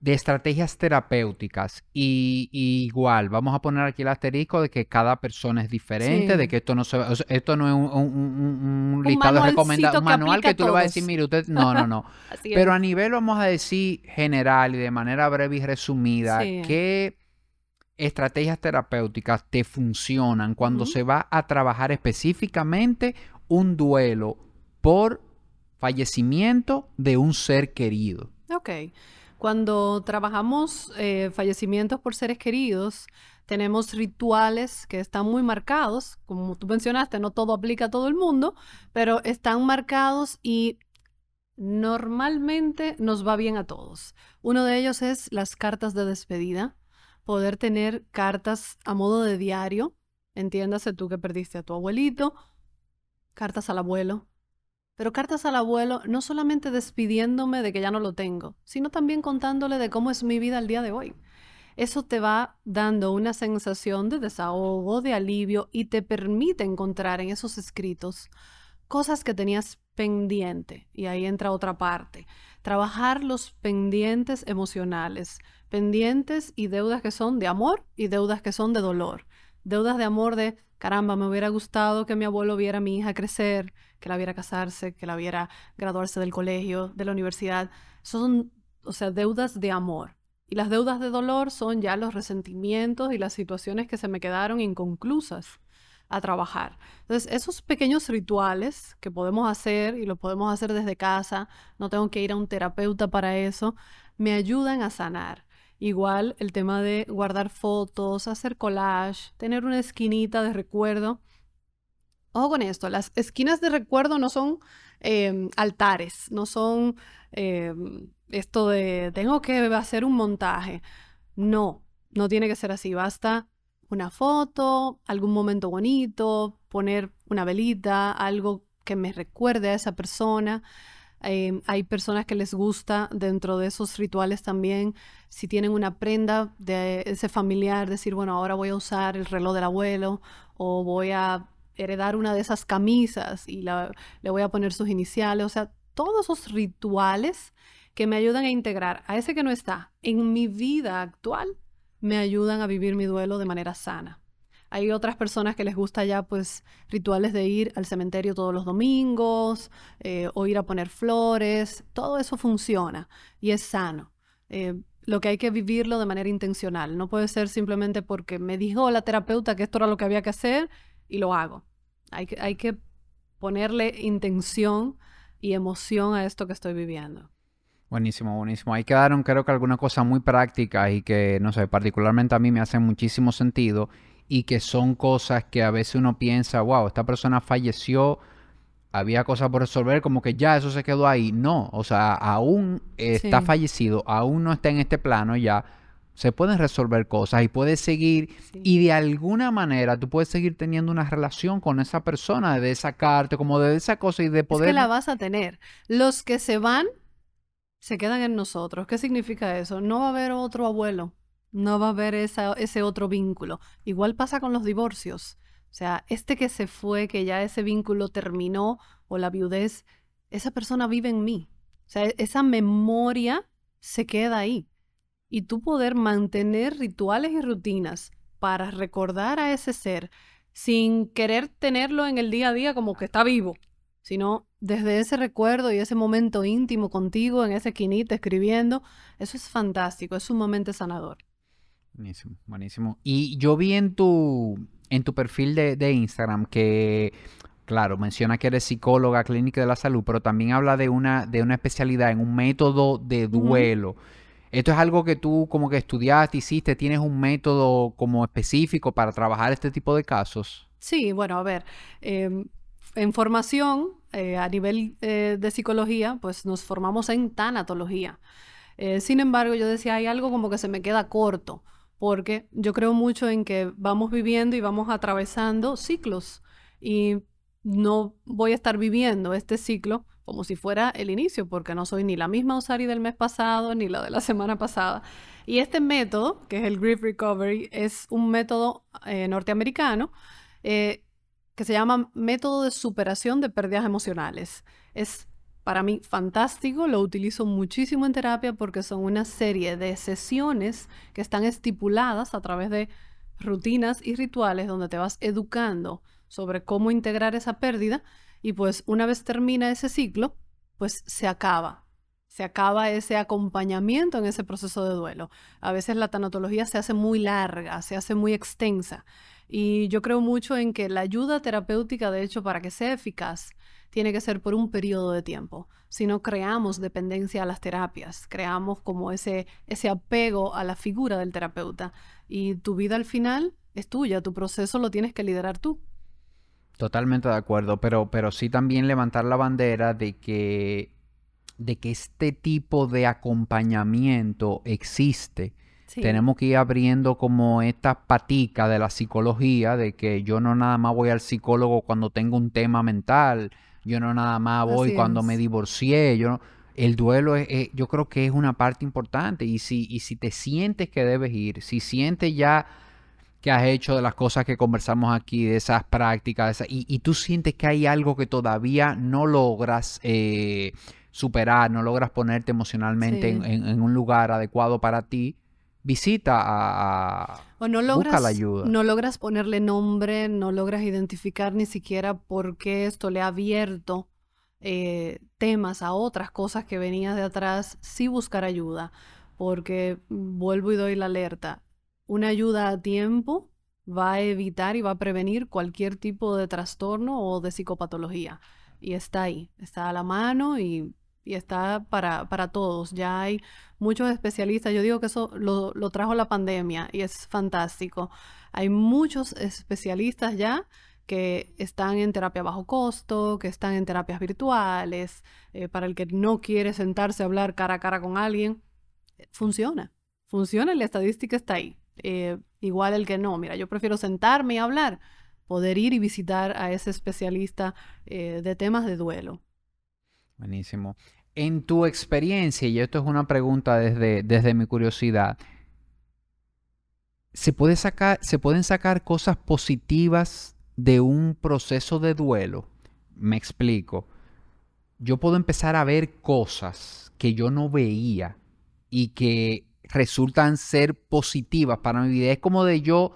S1: de estrategias terapéuticas y, igual vamos a poner aquí el asterisco de que cada persona es diferente, de que esto no se, esto no es un, listado de recomendaciones, un manual que, tú le vas a decir, mire, usted, no, no, no. Pero a nivel, vamos a decir, general y de manera breve y resumida, ¿qué estrategias terapéuticas te funcionan cuando se va a trabajar específicamente un duelo por fallecimiento de un ser querido?
S2: Ok. Cuando trabajamos eh, fallecimientos por seres queridos, tenemos rituales que están muy marcados, como tú mencionaste, no todo aplica a todo el mundo, pero están marcados y normalmente nos va bien a todos. Uno de ellos es las cartas de despedida, poder tener cartas a modo de diario, entiéndase tú que perdiste a tu abuelito, cartas al abuelo, pero cartas al abuelo, no solamente despidiéndome de que ya no lo tengo, sino también contándole de cómo es mi vida el día de hoy. Eso te va dando una sensación de desahogo, de alivio y te permite encontrar en esos escritos cosas que tenías pendiente. Y ahí entra otra parte. Trabajar los pendientes emocionales, pendientes y deudas que son de amor y deudas que son de dolor. Deudas de amor de, caramba, me hubiera gustado que mi abuelo viera a mi hija crecer, que la viera casarse, que la viera graduarse del colegio, de la universidad. Son, o sea, deudas de amor. Y las deudas de dolor son ya los resentimientos y las situaciones que se me quedaron inconclusas a trabajar. Entonces, esos pequeños rituales que podemos hacer y lo podemos hacer desde casa, no tengo que ir a un terapeuta para eso, me ayudan a sanar. Igual el tema de guardar fotos, hacer collage, tener una esquinita de recuerdo Ojo con esto, las esquinas de recuerdo no son em, altares, no son em, esto de tengo que hacer un montaje. No, no tiene que ser así. Basta una foto, algún momento bonito, poner una velita, algo que me recuerde a esa persona. Em, hay personas que les gusta dentro de esos rituales también, si tienen una prenda de ese familiar, decir, bueno, ahora voy a usar el reloj del abuelo o voy a heredar una de esas camisas y le voy a poner sus iniciales, o sea, todos esos rituales que me ayudan a integrar a ese que no está en mi vida actual, me ayudan a vivir mi duelo de manera sana. Hay otras personas que les gusta ya pues rituales de ir al cementerio todos los domingos eh, o ir a poner flores, todo eso funciona y es sano. Eh, lo que hay que vivirlo de manera intencional, no puede ser simplemente porque me dijo la terapeuta que esto era lo que había que hacer y lo hago. Hay que, hay que ponerle intención y emoción a esto que estoy viviendo.
S1: Buenísimo, buenísimo. Ahí quedaron creo que algunas cosas muy prácticas y que, no sé, particularmente a mí me hacen muchísimo sentido y que son cosas que a veces uno piensa, wow, esta persona falleció, había cosas por resolver, como que ya eso se quedó ahí. No, o sea, aún está fallecido, aún no está en este plano ya, se pueden resolver cosas y puedes seguir y de alguna manera tú puedes seguir teniendo una relación con esa persona, de sacarte como de esa cosa y de poder...
S2: Es que la vas a tener. Los que se van se quedan en nosotros. ¿Qué significa eso? No va a haber otro abuelo, no va a haber ese otro vínculo. Igual pasa con los divorcios. O sea, este que se fue, que ya ese vínculo terminó, o la viudez, esa persona vive en mí. O sea, esa memoria se queda ahí. Y tú poder mantener rituales y rutinas para recordar a ese ser sin querer tenerlo en el día a día como que está vivo, sino desde ese recuerdo y ese momento íntimo contigo en ese quinito escribiendo, eso es fantástico, es sumamente sanador.
S1: Buenísimo, buenísimo. Y yo vi en tu, en tu perfil de, Instagram que, claro, menciona que eres psicóloga clínica de la salud, pero también habla de una, de una especialidad en un método de duelo. ¿Esto es algo que tú como que estudiaste, hiciste? ¿Tienes un método como específico para trabajar este tipo de casos?
S2: Sí, bueno, a ver, em, en formación eh, a nivel eh, de psicología, pues nos formamos en tanatología. Eh, sin embargo, yo decía, hay algo como que se me queda corto porque yo creo mucho en que vamos viviendo y vamos atravesando ciclos y no voy a estar viviendo este ciclo como si fuera el inicio, porque no soy ni la misma Usari del mes pasado ni la de la semana pasada. Y este método, que es el Grief Recovery, es un método eh, norteamericano eh, que se llama método de superación de pérdidas emocionales. Es para mí fantástico, lo utilizo muchísimo en terapia porque son una serie de sesiones que están estipuladas a través de rutinas y rituales donde te vas educando sobre cómo integrar esa pérdida y pues una vez termina ese ciclo, pues se acaba. Se acaba ese acompañamiento en ese proceso de duelo. A veces la tanatología se hace muy larga, se hace muy extensa. Y yo creo mucho en que la ayuda terapéutica, de hecho, para que sea eficaz, tiene que ser por un periodo de tiempo. Si no creamos dependencia a las terapias, creamos como ese, ese apego a la figura del terapeuta. Y tu vida al final es tuya, tu proceso lo tienes que liderar tú.
S1: Totalmente de acuerdo, pero, pero sí también levantar la bandera de que, de que este tipo de acompañamiento existe. Tenemos que ir abriendo como esta patica de la psicología, de que yo no nada más voy al psicólogo cuando tengo un tema mental, yo no nada más voy cuando me divorcié, yo el duelo es, yo creo que es una parte importante y si, y si te sientes que debes ir, si sientes ya que has hecho de las cosas que conversamos aquí, de esas prácticas, y, tú sientes que hay algo que todavía no logras eh, superar, no logras ponerte emocionalmente en, un lugar adecuado para ti, visita a,
S2: o no logras, la ayuda. No logras ponerle nombre, no logras identificar ni siquiera por qué esto le ha abierto eh, temas a otras cosas que venías de atrás, sí buscar ayuda, porque vuelvo y doy la alerta. Una ayuda a tiempo va a evitar y va a prevenir cualquier tipo de trastorno o de psicopatología. Y está ahí, está a la mano y y está para, para todos. Ya hay muchos especialistas. Yo digo que eso lo, trajo la pandemia y es fantástico. Hay muchos especialistas ya que están en terapia bajo costo, que están en terapias virtuales, eh, para el que no quiere sentarse a hablar cara a cara con alguien. Funciona, funciona y la estadística está ahí. Eh, igual el que no, mira, yo prefiero sentarme y hablar, poder ir y visitar a ese especialista eh, de temas de duelo.
S1: Buenísimo. En tu experiencia, y esto es una pregunta desde, desde mi curiosidad, ¿se, puede sacar, ¿se pueden sacar cosas positivas de un proceso de duelo? Me explico. Yo puedo empezar a ver cosas que yo no veía y que resultan ser positivas para mi vida. Es como de yo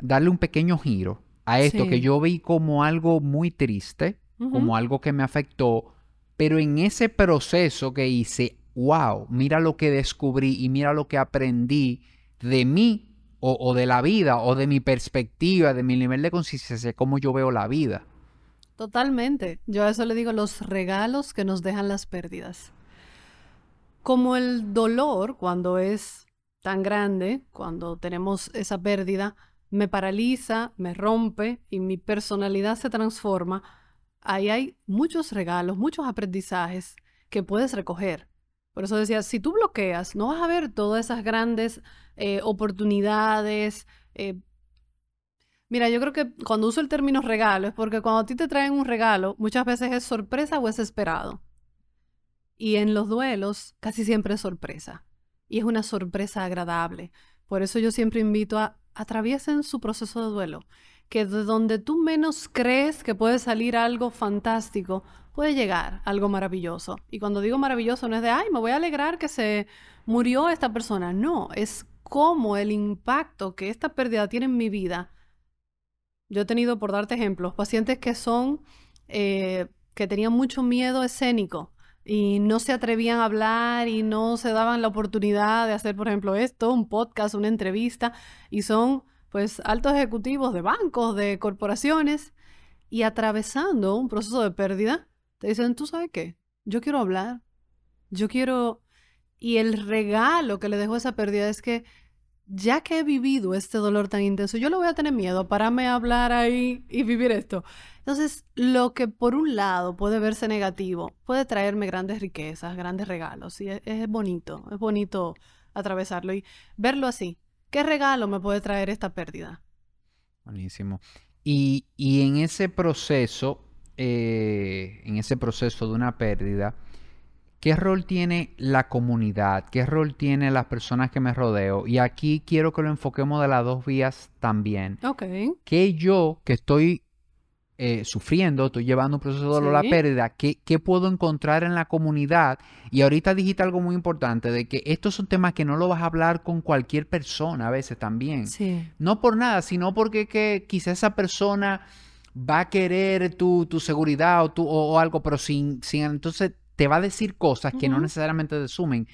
S1: darle un pequeño giro a esto que yo vi como algo muy triste, como algo que me afectó, pero en ese proceso que hice, wow, mira lo que descubrí y mira lo que aprendí de mí o, de la vida o de mi perspectiva, de mi nivel de conciencia, cómo yo veo la vida.
S2: Totalmente. Yo a eso le digo los regalos que nos dejan las pérdidas. Como el dolor, cuando es tan grande, cuando tenemos esa pérdida, me paraliza, me rompe y mi personalidad se transforma, ahí hay muchos regalos, muchos aprendizajes que puedes recoger. Por eso decía, si tú bloqueas, no vas a ver todas esas grandes eh, oportunidades. Eh. Mira, yo creo que cuando uso el término regalo es porque cuando a ti te traen un regalo, muchas veces es sorpresa o es esperado. Y en los duelos casi siempre es sorpresa. Y es una sorpresa agradable. Por eso yo siempre invito a atraviesen su proceso de duelo. Que de donde tú menos crees que puede salir algo fantástico, puede llegar algo maravilloso. Y cuando digo maravilloso no es de, ay, me voy a alegrar que se murió esta persona. No, es como el impacto que esta pérdida tiene en mi vida. Yo he tenido, por darte ejemplos, pacientes que son, eh, que tenían mucho miedo escénico y no se atrevían a hablar y no se daban la oportunidad de hacer, por ejemplo, esto, un podcast, una entrevista, y son pues altos ejecutivos de bancos, de corporaciones, y atravesando un proceso de pérdida, te dicen, ¿tú sabes qué? Yo quiero hablar, yo quiero... Y el regalo que le dejó esa pérdida es que ya que he vivido este dolor tan intenso, yo le voy a tener miedo, pararme a hablar ahí y vivir esto. Entonces, lo que por un lado puede verse negativo, puede traerme grandes riquezas, grandes regalos. Y es bonito, es bonito atravesarlo y verlo así. ¿Qué regalo me puede traer esta pérdida?
S1: Buenísimo. Y, y en ese proceso, eh, en ese proceso de una pérdida, ¿qué rol tiene la comunidad? ¿Qué rol tiene las personas que me rodeo? Y aquí quiero que lo enfoquemos de las dos vías también.
S2: Ok.
S1: Que yo, que estoy eh, sufriendo, estoy llevando un proceso de dolor a la pérdida, ¿qué, ¿qué, puedo encontrar en la comunidad? Y ahorita dijiste algo muy importante, de que estos son temas que no lo vas a hablar con cualquier persona a veces también.
S2: Sí.
S1: No por nada, sino porque que quizá esa persona va a querer tu, tu seguridad o, tu, o, algo, pero sin, sin, entonces te va a decir cosas que no necesariamente te sumen.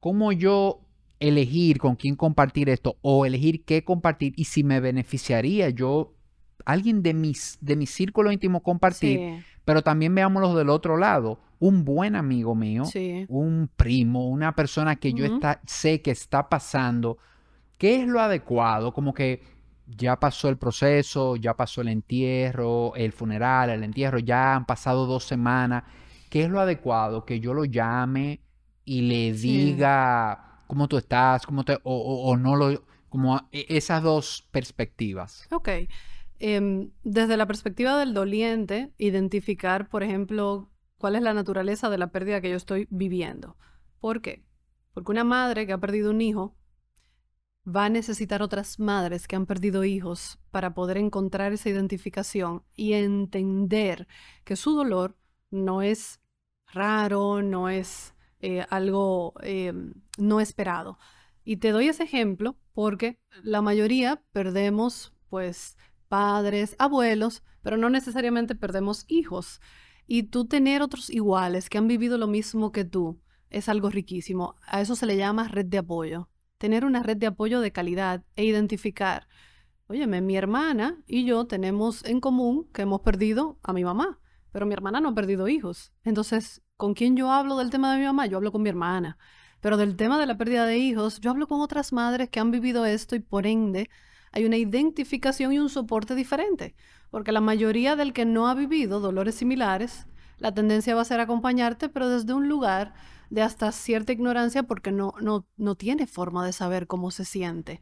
S1: ¿Cómo yo elegir con quién compartir esto o elegir qué compartir y si me beneficiaría yo alguien de, mis, de mi círculo íntimo compartir, pero también veámoslo del otro lado, un buen amigo mío, un primo, una persona que yo está, sé que está pasando, ¿qué es lo adecuado? Como que ya pasó el proceso, ya pasó el entierro, el funeral, el entierro, ya han pasado dos semanas. ¿Qué es lo adecuado? Que yo lo llame y le diga cómo tú estás, cómo te, o, no lo, como e, esas dos perspectivas.
S2: Ok. Em, desde la perspectiva del doliente, identificar, por ejemplo, cuál es la naturaleza de la pérdida que yo estoy viviendo. ¿Por qué? Porque una madre que ha perdido un hijo va a necesitar otras madres que han perdido hijos para poder encontrar esa identificación y entender que su dolor no es raro, no es eh, algo eh, no esperado. Y te doy ese ejemplo porque la mayoría perdemos pues padres, abuelos, pero no necesariamente perdemos hijos. Y tú tener otros iguales que han vivido lo mismo que tú es algo riquísimo. A eso se le llama red de apoyo tener una red de apoyo de calidad e identificar, óyeme, mi hermana y yo tenemos en común que hemos perdido a mi mamá, pero mi hermana no ha perdido hijos. Entonces, ¿con quién yo hablo del tema de mi mamá? Yo hablo con mi hermana. Pero del tema de la pérdida de hijos, yo hablo con otras madres que han vivido esto y por ende hay una identificación y un soporte diferente. Porque la mayoría del que no ha vivido dolores similares, la tendencia va a ser acompañarte, pero desde un lugar de hasta cierta ignorancia porque no, no, no tiene forma de saber cómo se siente.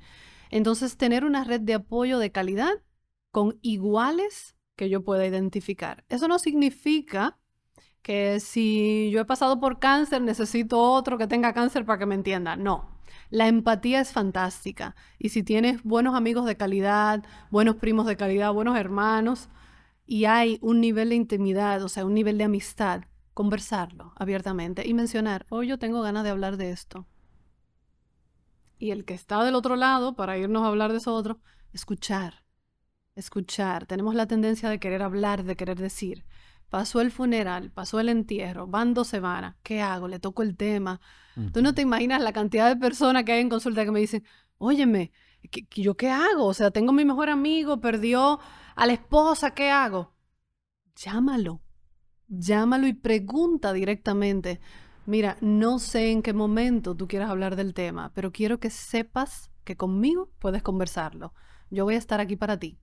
S2: Entonces, tener una red de apoyo de calidad con iguales que yo pueda identificar. Eso no significa que si yo he pasado por cáncer, necesito otro que tenga cáncer para que me entienda. No. La empatía es fantástica. Y si tienes buenos amigos de calidad, buenos primos de calidad, buenos hermanos, y hay un nivel de intimidad, o sea, un nivel de amistad conversarlo abiertamente y mencionar, hoy yo tengo ganas de hablar de esto. Y el que está del otro lado, para irnos a hablar de eso otro, escuchar. Escuchar. Tenemos la tendencia de querer hablar, de querer decir. Pasó el funeral, pasó el entierro, van dos semanas. ¿Qué hago? Le toco el tema. Tú no te imaginas la cantidad de personas que hay en consulta que me dicen, óyeme, ¿yo qué hago? O sea, tengo mi mejor amigo, perdió a la esposa, ¿qué hago? Llámalo llámalo y pregunta directamente. Mira, no sé en qué momento tú quieras hablar del tema, pero quiero que sepas que conmigo puedes conversarlo. Yo voy a estar aquí para ti.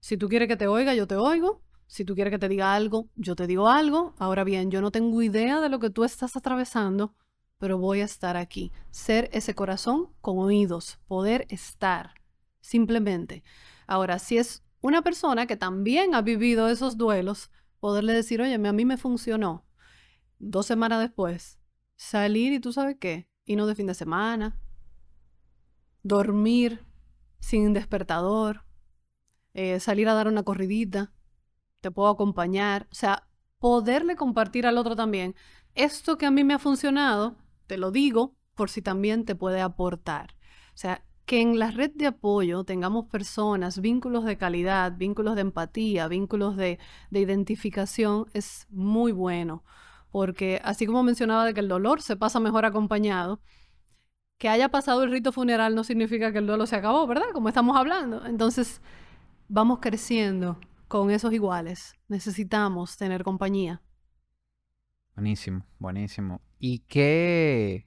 S2: Si tú quieres que te oiga, yo te oigo. Si tú quieres que te diga algo, yo te digo algo. Ahora bien, yo no tengo idea de lo que tú estás atravesando, pero voy a estar aquí. Ser ese corazón con oídos, poder estar, simplemente. Ahora, si es una persona que también ha vivido esos duelos, poderle decir, oye, a mí me funcionó. dos semanas después, salir y tú sabes qué, y no de fin de semana, dormir sin despertador, eh, salir a dar una corridita, te puedo acompañar, o sea, poderle compartir al otro también. Esto que a mí me ha funcionado, te lo digo por si también te puede aportar. O sea, que en la red de apoyo tengamos personas, vínculos de calidad, vínculos de empatía, vínculos de, de identificación, es muy bueno. Porque así como mencionaba de que el dolor se pasa mejor acompañado, que haya pasado el rito funeral no significa que el duelo se acabó, ¿verdad? Como estamos hablando. Entonces, vamos creciendo con esos iguales. Necesitamos tener compañía.
S1: Buenísimo, buenísimo. ¿Y qué,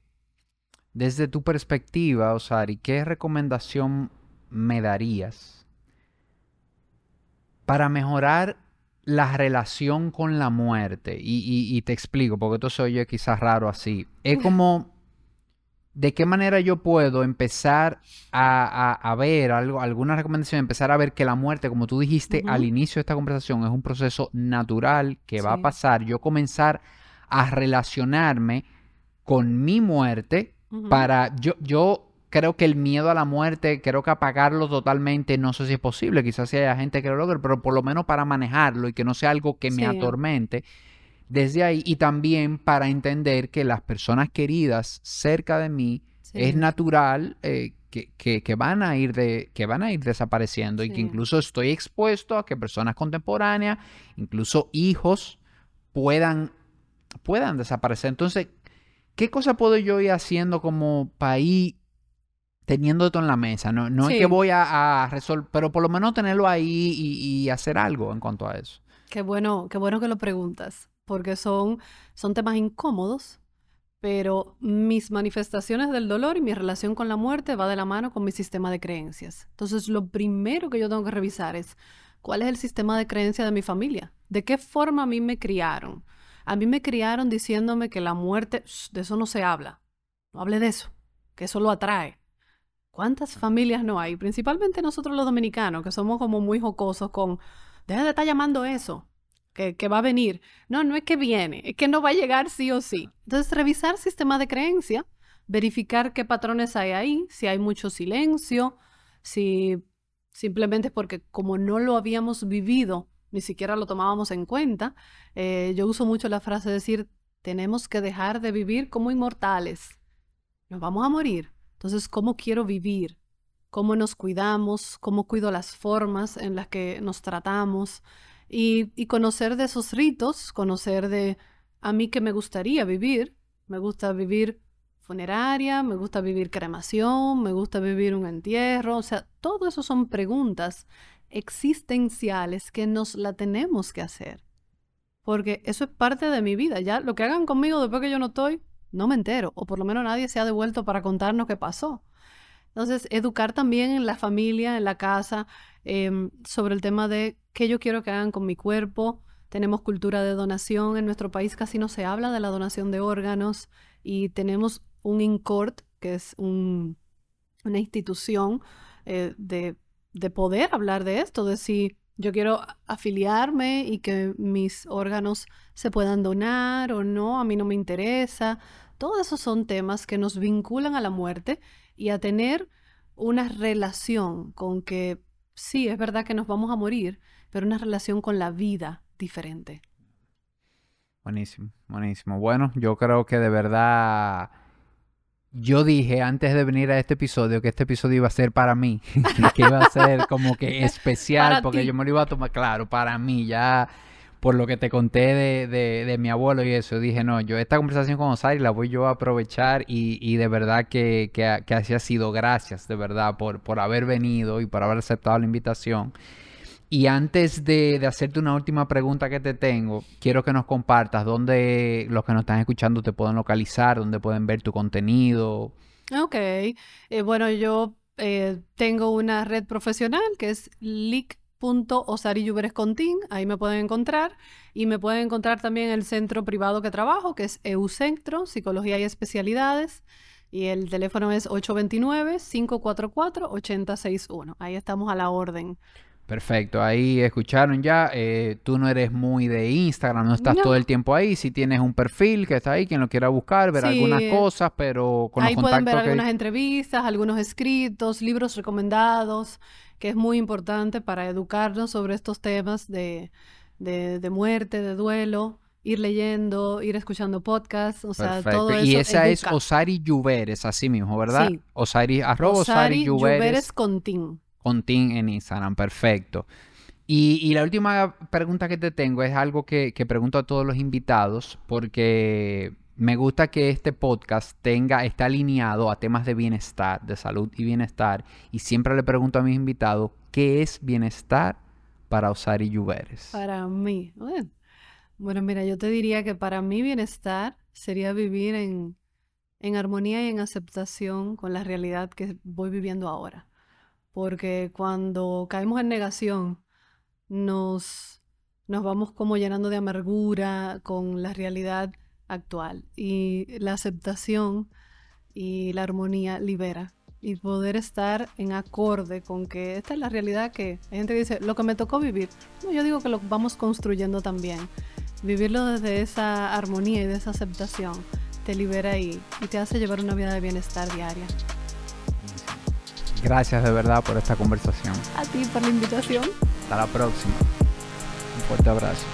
S1: desde tu perspectiva, Osari, qué recomendación me darías para mejorar la relación con la muerte? Y, te explico, porque esto se oye quizás raro así. Es como ¿de qué manera yo puedo empezar a, ver algo, alguna recomendación, empezar a ver que la muerte, como tú dijiste al inicio de esta conversación, es un proceso natural que va a pasar, yo comenzar a relacionarme con mi muerte para, yo, yo creo que el miedo a la muerte, creo que apagarlo totalmente, no sé si es posible, quizás si haya gente que lo logre, pero por lo menos para manejarlo y que no sea algo que me atormente desde ahí y también para entender que las personas queridas cerca de mí es natural eh, que, van a ir de, que van a ir desapareciendo y que incluso estoy expuesto a que personas contemporáneas, incluso hijos, puedan, puedan desaparecer. Entonces, ¿qué cosa puedo yo ir haciendo como país teniendo esto en la mesa? No, no es que voy a, resolver, pero por lo menos tenerlo ahí y, y, hacer algo en cuanto a eso.
S2: Qué bueno, qué bueno que lo preguntas porque son, son temas incómodos, pero mis manifestaciones del dolor y mi relación con la muerte va de la mano con mi sistema de creencias. Entonces, lo primero que yo tengo que revisar es cuál es el sistema de creencia de mi familia, de qué forma a mí me criaron. A mí me criaron diciéndome que la muerte, de eso no se habla, no hable de eso, que eso lo atrae. ¿Cuántas familias no hay? Principalmente nosotros los dominicanos, que somos como muy jocosos con, deja de estar llamando eso, que, va a venir. No, no es que viene, es que no va a llegar sí o sí. Entonces, revisar sistema de creencia, verificar qué patrones hay ahí, si hay mucho silencio, si simplemente porque como no lo habíamos vivido, ni siquiera lo tomábamos en cuenta. Eh, yo uso mucho la frase de decir, tenemos que dejar de vivir como inmortales. Nos vamos a morir. Entonces, ¿cómo quiero vivir? ¿Cómo nos cuidamos? ¿Cómo cuido las formas en las que nos tratamos? Y, conocer de esos ritos, conocer de a mí que me gustaría vivir. Me gusta vivir funeraria, me gusta vivir cremación, me gusta vivir un entierro, o sea, todo eso son preguntas existenciales que nos la tenemos que hacer. Porque eso es parte de mi vida. Ya lo que hagan conmigo después que yo no estoy, no me entero. O por lo menos nadie se ha devuelto para contarnos qué pasó. Entonces, educar también en la familia, en la casa, em, sobre el tema de qué yo quiero que hagan con mi cuerpo. Tenemos cultura de donación. En nuestro país casi no se habla de la donación de órganos y tenemos un INCORT, que es una institución eh, de, de poder hablar de esto, de si yo quiero afiliarme y que mis órganos se puedan donar o no, a mí no me interesa. Todos esos son temas que nos vinculan a la muerte y a tener una relación con que sí, es verdad que nos vamos a morir, pero una relación con la vida diferente.
S1: Buenísimo, buenísimo. Bueno, yo creo que de verdad yo dije antes de venir a este episodio que este episodio iba a ser para mí, que iba a ser como que especial, porque yo me lo iba a tomar claro, para mí, ya por lo que te conté de, mi abuelo y eso, dije, no, yo esta conversación con Osari la voy yo a aprovechar y, de verdad que, que, que, así ha sido. Gracias, de verdad, por, por haber venido y por haber aceptado la invitación. Y antes de, hacerte una última pregunta que te tengo, quiero que nos compartas dónde los que nos están escuchando te pueden localizar, dónde pueden ver tu contenido.
S2: Ok, eh, bueno, yo eh, tengo una red profesional que es lic.osariyuberescontin, ahí me pueden encontrar. Y me pueden encontrar también en el centro privado que trabajo, que es EUCentro, Psicología y Especialidades. Y el teléfono es 829-544-8061. Ahí estamos a la orden
S1: Perfecto, ahí escucharon ya. Eh, tú no eres muy de Instagram, no estás todo el tiempo ahí. Si tienes un perfil que está ahí, quien lo quiera buscar, ver algunas cosas, pero
S2: con ahí los contactos pueden ver algunas entrevistas, algunos escritos, libros recomendados, que es muy importante para educarnos sobre estos temas de, de, muerte, de duelo ir leyendo, ir escuchando podcasts, o sea, todo eso.
S1: Y esa es Osari Lluveres, así mismo, ¿verdad? Sí. Osari, arroba Osari, Osari
S2: con.
S1: Con en Instagram, perfecto. Y, la última pregunta que te tengo es algo que, pregunto a todos los invitados, porque me gusta que este podcast tenga, esté alineado a temas de bienestar, de salud y bienestar. Y siempre le pregunto a mis invitados, ¿qué es bienestar para Osari Lluveres?
S2: Para mí. Bueno, mira, yo te diría que para mí bienestar sería vivir en, en armonía y en aceptación con la realidad que voy viviendo ahora porque cuando caemos en negación nos, nos vamos como llenando de amargura con la realidad actual y la aceptación y la armonía libera y poder estar en acorde con que esta es la realidad que hay gente dice, lo que me tocó vivir. No, yo digo que lo vamos construyendo también. Vivirlo desde esa armonía y de esa aceptación te libera y, y te hace llevar una vida de bienestar diaria.
S1: Gracias de verdad por esta conversación.
S2: A ti por la invitación.
S1: Hasta la próxima. Un fuerte abrazo.